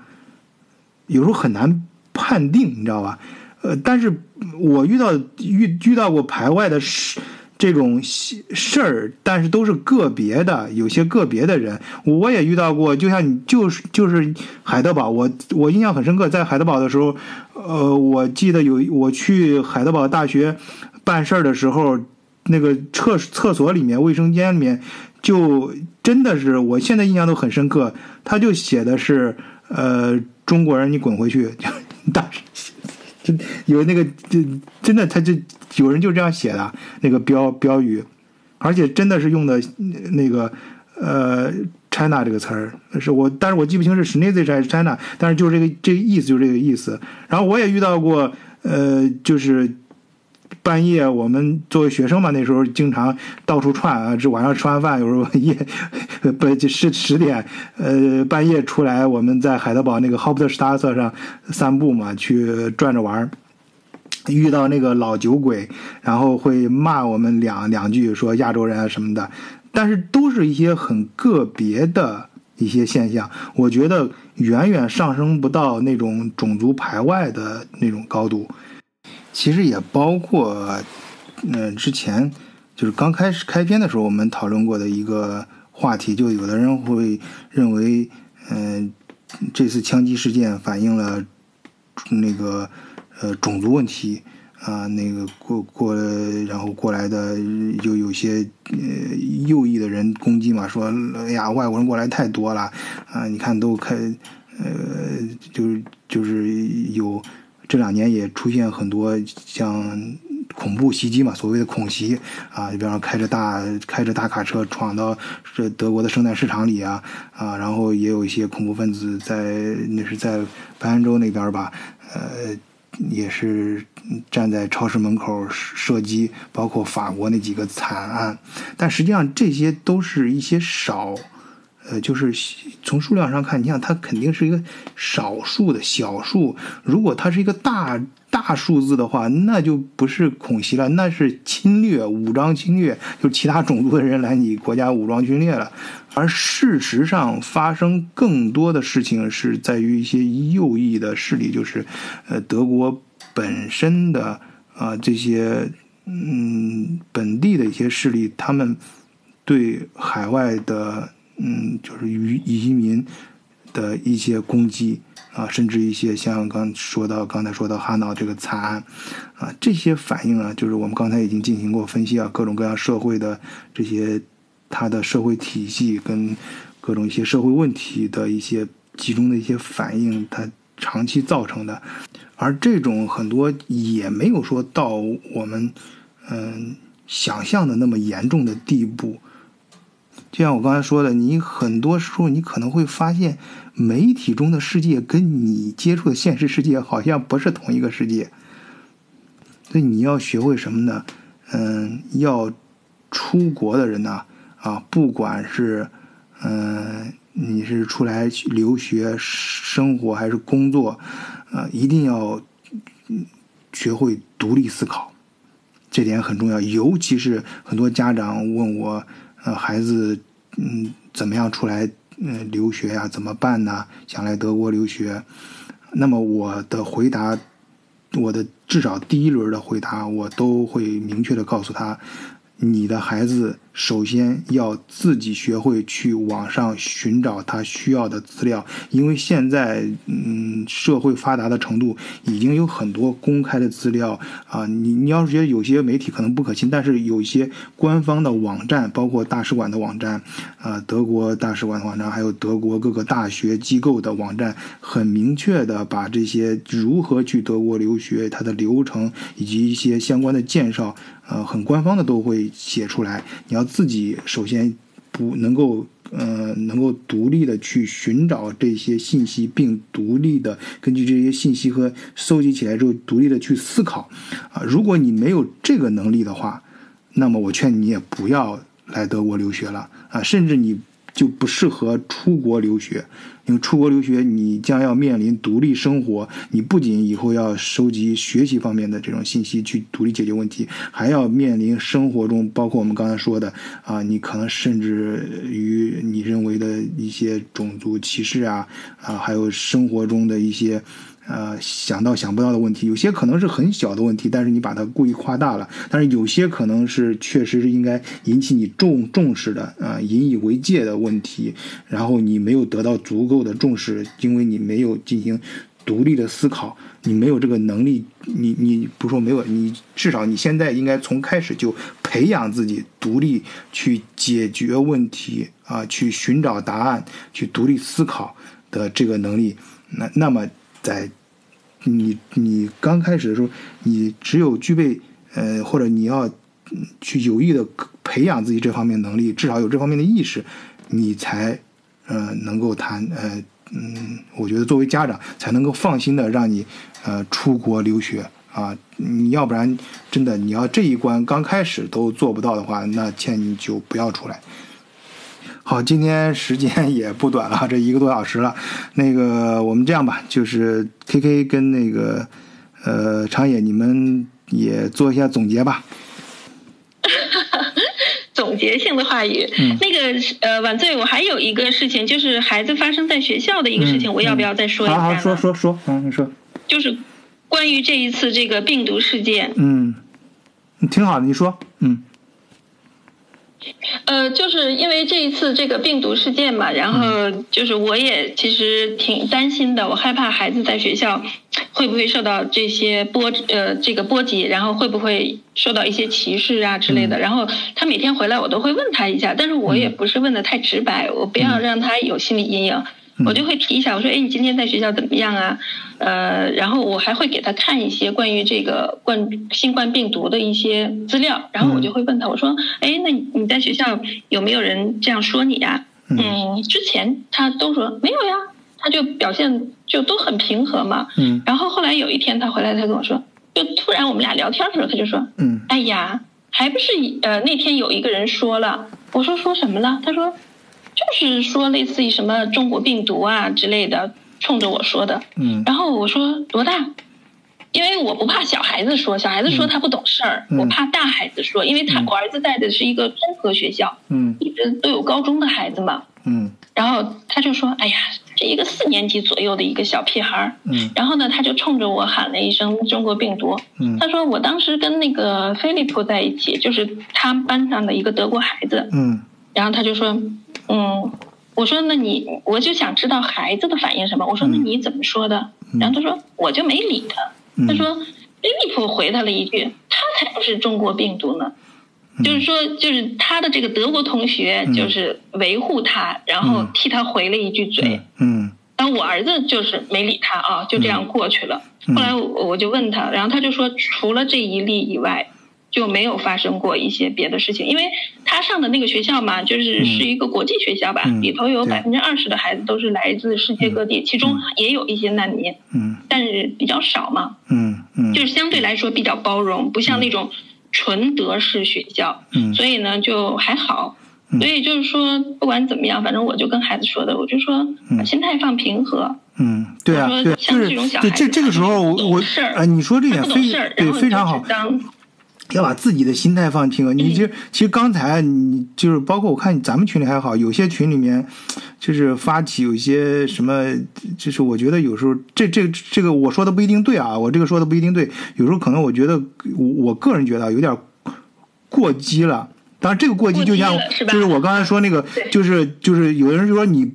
有时候很难判定，你知道吧？呃，但是我遇到遇遇到过排外的事这种事儿，但是都是个别的，有些个别的人，我也遇到过。就像你就是就是海德堡，我我印象很深刻，在海德堡的时候，呃，我记得有我去海德堡大学办事儿的时候，那个厕厕所里面、卫生间里面，就真的是我现在印象都很深刻，他就写的是呃中国人，你滚回去，大。就有那个，就真的，他就有人就这样写的那个标标语，而且真的是用的那个呃 “China” 这个词儿，是我，但是我记不清是 c h i n e s 还是 China，但是就是这个这个意思，就是这个意思。然后我也遇到过，呃，就是半夜我们作为学生嘛，那时候经常到处串啊，这晚上吃完饭，有时候夜不就十十点，呃，半夜出来，我们在海德堡那个 Hauptstraße 上散步嘛，去转着玩。遇到那个老酒鬼，然后会骂我们两两句，说亚洲人啊什么的，但是都是一些很个别的一些现象，我觉得远远上升不到那种种族排外的那种高度。其实也包括，嗯，之前就是刚开始开篇的时候，我们讨论过的一个话题，就有的人会认为，嗯，这次枪击事件反映了那个。呃，种族问题啊，那个过过，然后过来的就有些呃右翼的人攻击嘛，说哎呀，外国人过来太多了啊，你看都开，呃，就是就是有这两年也出现很多像恐怖袭击嘛，所谓的恐袭啊，你比方说开着大开着大卡车闯到这德国的圣诞市场里啊啊，然后也有一些恐怖分子在那是在白安州那边吧，呃。也是站在超市门口射击，包括法国那几个惨案，但实际上这些都是一些少，呃，就是从数量上看，你想它肯定是一个少数的小数。如果它是一个大大数字的话，那就不是恐袭了，那是侵略、武装侵略，就是其他种族的人来你国家武装侵略了。而事实上，发生更多的事情是在于一些右翼的势力，就是呃德国本身的啊这些嗯本地的一些势力，他们对海外的嗯就是移移民的一些攻击啊，甚至一些像刚说到刚才说到哈瑙这个惨案啊，这些反应啊，就是我们刚才已经进行过分析啊，各种各样社会的这些。它的社会体系跟各种一些社会问题的一些集中的一些反应，它长期造成的，而这种很多也没有说到我们嗯想象的那么严重的地步。就像我刚才说的，你很多时候你可能会发现，媒体中的世界跟你接触的现实世界好像不是同一个世界。所以你要学会什么呢？嗯，要出国的人呢。啊，不管是，嗯，你是出来留学、生活还是工作，啊，一定要学会独立思考，这点很重要。尤其是很多家长问我，呃，孩子，嗯，怎么样出来，嗯，留学呀？怎么办呢？想来德国留学，那么我的回答，我的至少第一轮的回答，我都会明确的告诉他。你的孩子首先要自己学会去网上寻找他需要的资料，因为现在嗯社会发达的程度已经有很多公开的资料啊。你你要是觉得有些媒体可能不可信，但是有一些官方的网站，包括大使馆的网站，啊，德国大使馆的网站，还有德国各个大学机构的网站，很明确的把这些如何去德国留学它的流程以及一些相关的介绍。呃，很官方的都会写出来。你要自己首先不能够，呃，能够独立的去寻找这些信息，并独立的根据这些信息和收集起来之后，独立的去思考。啊，如果你没有这个能力的话，那么我劝你也不要来德国留学了。啊，甚至你就不适合出国留学。因为出国留学，你将要面临独立生活。你不仅以后要收集学习方面的这种信息去独立解决问题，还要面临生活中，包括我们刚才说的啊，你可能甚至于你认为的一些种族歧视啊啊，还有生活中的一些呃想到想不到的问题，有些可能是很小的问题，但是你把它故意夸大了，但是有些可能是确实是应该引起你重重视的啊、引以为戒的问题，然后你没有得到足够的重视，因为你没有进行独立的思考，你没有这个能力，你你不说没有，你至少你现在应该从开始就培养自己独立去解决问题啊，去寻找答案，去独立思考的这个能力。那那么在你你刚开始的时候，你只有具备呃，或者你要去有意的培养自己这方面能力，至少有这方面的意识，你才呃能够谈呃嗯，我觉得作为家长才能够放心的让你呃出国留学啊，你要不然真的你要这一关刚开始都做不到的话，那劝你就不要出来。好，今天时间也不短了，这一个多小时了。那个，我们这样吧，就是 K K 跟那个呃长野，你们也做一下总结吧。总结性的话语，嗯那个呃，晚醉，我还有一个事情，就是孩子发生在学校的一个事情，嗯我要不要再说一下呢？好好说说说，嗯，你说，就是关于这一次这个病毒事件，嗯，挺好的，你说，嗯呃，就是因为这一次这个病毒事件嘛，然后就是我也其实挺担心的，我害怕孩子在学校会不会受到这些波呃这个波及，然后会不会受到一些歧视啊之类的。然后他每天回来我都会问他一下，但是我也不是问的太直白，我不要让他有心理阴影。我就会提一下，我说，哎，你今天在学校怎么样啊？呃，然后我还会给他看一些关于这个冠新冠病毒的一些资料，然后我就会问他，我说，哎，那你你在学校有没有人这样说你呀、嗯，之前他都说没有呀，他就表现就都很平和嘛。嗯然后后来有一天他回来，他跟我说，就突然我们俩聊天的时候，他就说，嗯哎呀，还不是呃那天有一个人说了，我说说什么了？他说就是说类似于什么中国病毒啊之类的，冲着我说的。嗯然后我说多大？因为我不怕小孩子说，小孩子说他不懂事儿，嗯我怕大孩子说，因为他、嗯我儿子在的是一个综合学校，嗯一直都有高中的孩子嘛。嗯然后他就说：“哎呀，这一个四年级左右的一个小屁孩儿。”嗯然后呢，他就冲着我喊了一声“中国病毒”。嗯他说：“我当时跟那个菲利普在一起，就是他班上的一个德国孩子。嗯然后他就说：‘嗯，我说那你，我就想知道孩子的反应什么。’我说：‘那你怎么说的？’然后他说：‘我就没理他。’嗯他说：‘菲利普回他了一句：‘他才不是中国病毒呢。’就是说，就是他的这个德国同学就是维护他，然后替他回了一句嘴。嗯然后我儿子就是没理他啊，就这样过去了。嗯后来我我就问他，然后他就说，除了这一例以外，就没有发生过一些别的事情。因为他上的那个学校嘛，就是嗯是一个国际学校吧，嗯里头有对百分之二十的孩子都是来自世界各地，其中也有一些难民，嗯但是比较少嘛，嗯嗯就是相对来说比较包容，不像那种纯德式学校。嗯所以呢，就还好。嗯所以就是说，不管怎么样，反正我就跟孩子说的，我就说把心态放平和。嗯，对啊，对像就是这种小孩这这个时候我我事你说这他点非对非常好当要把自己的心态放平和。你其实其实刚才你就是包括我看咱们群里还好，有些群里面就是发起有一些什么，就是我觉得有时候这这这个我说的不一定对啊，我这个说的不一定对，有时候可能我觉得我我个人觉得有点过激了。当然，这个过激就像就是我刚才说那个，就是就是有人就说你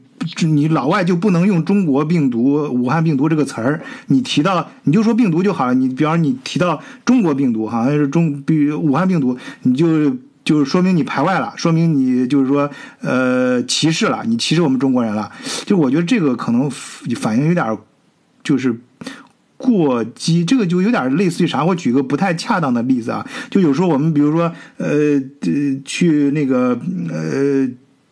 你老外就不能用中国病毒、武汉病毒这个词儿，你提到你就说病毒就好了。你比方说你提到中国病毒，好像是中比武汉病毒，你就就是说明你排外了，说明你就是说呃歧视了，你歧视我们中国人了。就我觉得这个可能反应有点就是过激，这个就有点类似于啥？我举个不太恰当的例子啊，就有时候我们比如说呃呃去那个呃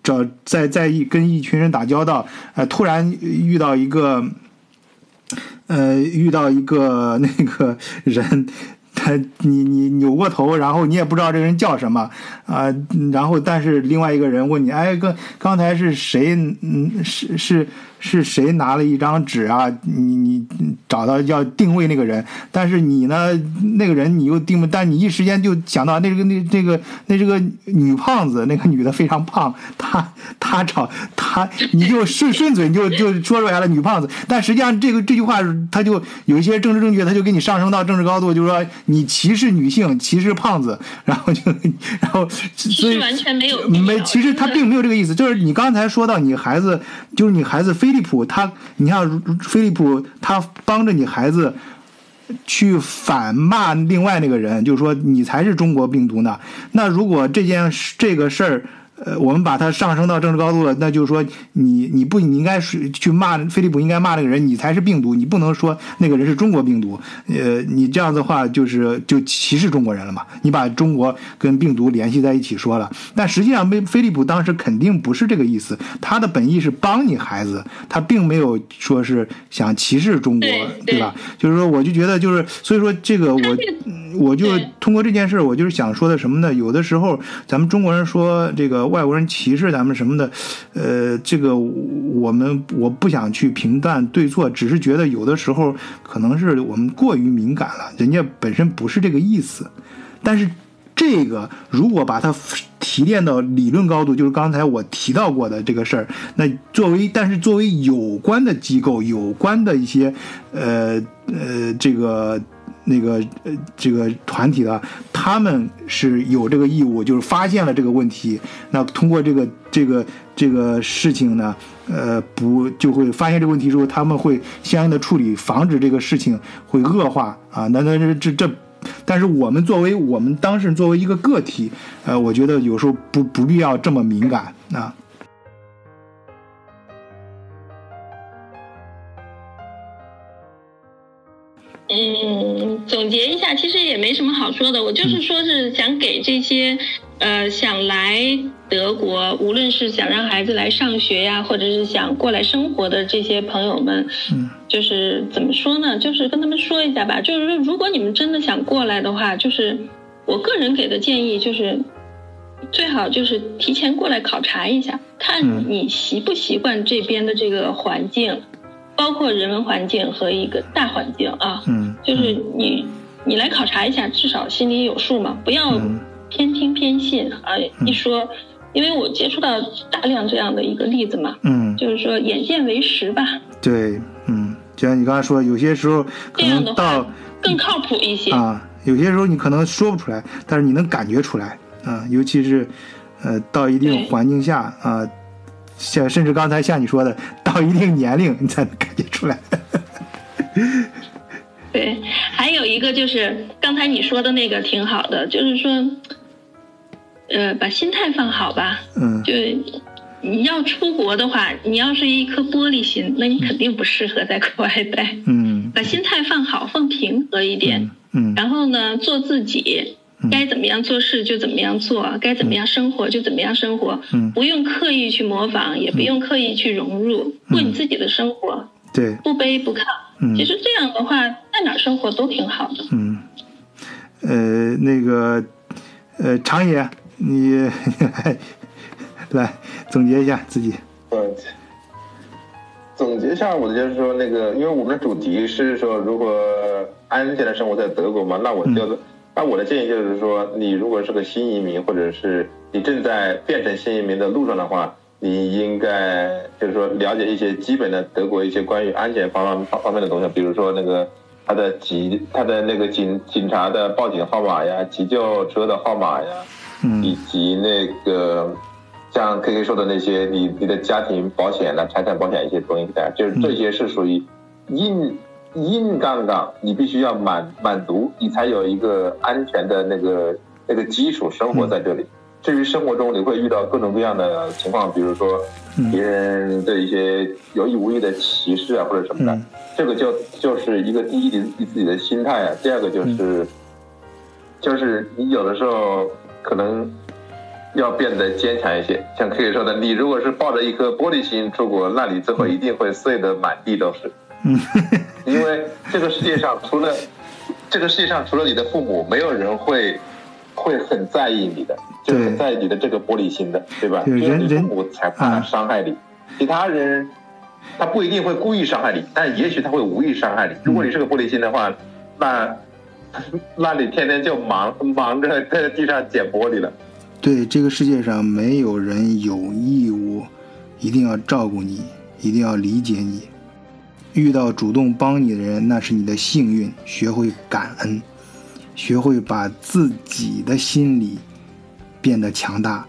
找在在一跟一群人打交道，呃突然遇到一个呃遇到一个那个人。你你扭过头，然后你也不知道这个人叫什么啊、然后但是另外一个人问你，哎，刚刚才是谁？嗯，是是是谁拿了一张纸啊？你你找到要定位那个人，但是你呢，那个人你又定不，但你一时间就想到那个那这个那是个女胖子，那个女的非常胖，她她找她你就顺顺嘴就就说出来了女胖子，但实际上这个这句话他就有一些政治正确，他就给你上升到政治高度，就是说你歧视女性，歧视胖子，然后就然后所以完全没有没，其实他并没有这个意思，就是你刚才说到你孩子，就是你孩子菲利普，他你看菲利普他帮着你孩子。去反骂另外那个人，就是说你才是中国病毒呢。那如果这件事这个事儿，呃，我们把它上升到政治高度了，那就是说你你不你应该是去骂菲利普，应该骂那个人，你才是病毒，你不能说那个人是中国病毒。呃，你这样的话就是就歧视中国人了嘛？你把中国跟病毒联系在一起说了，但实际上飞飞利普当时肯定不是这个意思，他的本意是帮你孩子，他并没有说是想歧视中国，对对吧？就是说，我就觉得就是，所以说这个我我就通过这件事，我就是想说的什么呢？有的时候咱们中国人说这个外国人歧视咱们什么的，呃，这个我们我不想去评断对错，只是觉得有的时候可能是我们过于敏感了，人家本身不是这个意思，但是。这个如果把它提炼到理论高度，就是刚才我提到过的这个事儿，那作为但是作为有关的机构、有关的一些呃呃这个那个呃这个团体的，他们是有这个义务，就是发现了这个问题，那通过这个这个这个事情呢，呃，不就会发现这个问题之后，他们会相应的处理，防止这个事情会恶化啊。那那这这这。但是我们作为我们当事人，作为一个个体，呃，我觉得有时候不不必要这么敏感啊。嗯，总结一下，其实也没什么好说的。我就是说是想给这些，呃，想来德国，无论是想让孩子来上学呀，或者是想过来生活的这些朋友们，嗯，就是怎么说呢？就是跟他们说一下吧。就是说，如果你们真的想过来的话，就是我个人给的建议就是，最好就是提前过来考察一下，嗯看你习不习惯这边的这个环境，包括人文环境和一个大环境啊。嗯，就是你你来考察一下，至少心里有数嘛，不要嗯偏听偏信啊！一说，因为我接触到大量这样的一个例子嘛，嗯，就是说眼见为实吧，对，嗯，就像你刚才说，有些时候可能到话更靠谱一些。啊，有些时候你可能说不出来，但是你能感觉出来啊，尤其是呃到一定环境下啊，像甚至刚才像你说的，到一定年龄你才能感觉出来。对，还有一个就是刚才你说的那个挺好的，就是说，呃，把心态放好吧。嗯就你要出国的话，你要是一颗玻璃心，那你肯定不适合在国外待。嗯把心态放好，放平和一点。嗯然后呢，做自己，该怎么样做事就怎么样做，该怎么样生活就怎么样生活，嗯。不用刻意去模仿，也不用刻意去融入，过你自己的生活，对，不卑不亢。嗯。其实这样的话，在哪生活都挺好的。嗯，呃，那个，呃，长野，你 来总结一下自己。呃，总结一下，我就是说，那个，因为我们的主题是说，如果安全的生活在德国嘛，那我就，那我的建议就是说，你如果是个新移民，或者是你正在变成新移民的路上的话，你应该就是说了解一些基本的德国一些关于安全方方方面的东西，比如说那个他的急他的那个警警察的报警号码呀，急救车的号码呀，以嗯及那个像 K K 说的那些，你你的家庭保险啊、财产保险一些东西的，就是这些是属于硬硬杠杠，你必须要满满足，你才有一个安全的那个那个基础生活在这里。至于生活中你会遇到各种各样的情况，比如说嗯。别人的一些有意无意的歧视啊或者什么的，嗯。这个就就是一个第一你你自己的心态啊，第二个就是、就是你有的时候可能要变得坚强一些，像可以说的，你如果是抱着一颗玻璃心出国，那你最后一定会碎得满地都是，嗯 因为这个世界上除了这个世界上除了你的父母，没有人会会很在意你的，就是很在意你的这个玻璃心的，对吧？对只有你人父母才怕啊伤害你，其他人他不一定会故意伤害你，但也许他会无意伤害你。如果你是个玻璃心的话，那那你天天就忙忙着在地上捡玻璃了。对，这个世界上没有人有义务一定要照顾你，一定要理解你。遇到主动帮你的人，那是你的幸运。学会感恩，学会把自己的心理变得强大，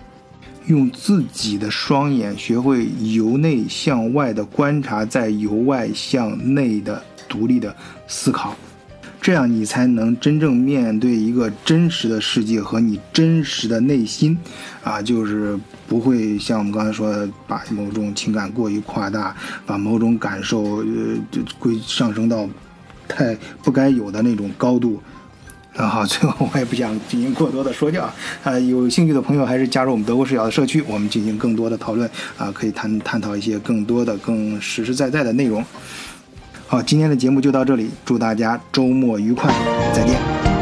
用自己的双眼学会由内向外的观察，再由外向内的独立的思考。这样你才能真正面对一个真实的世界和你真实的内心，啊，就是不会像我们刚才说的，把某种情感过于夸大，把某种感受呃归上升到太不该有的那种高度。那好，最后我也不想进行过多的说教啊，有兴趣的朋友还是加入我们德国视角的社区，我们进行更多的讨论啊，可以探探讨一些更多的、更实实在在的内容。好，今天的节目就到这里，祝大家周末愉快，再见。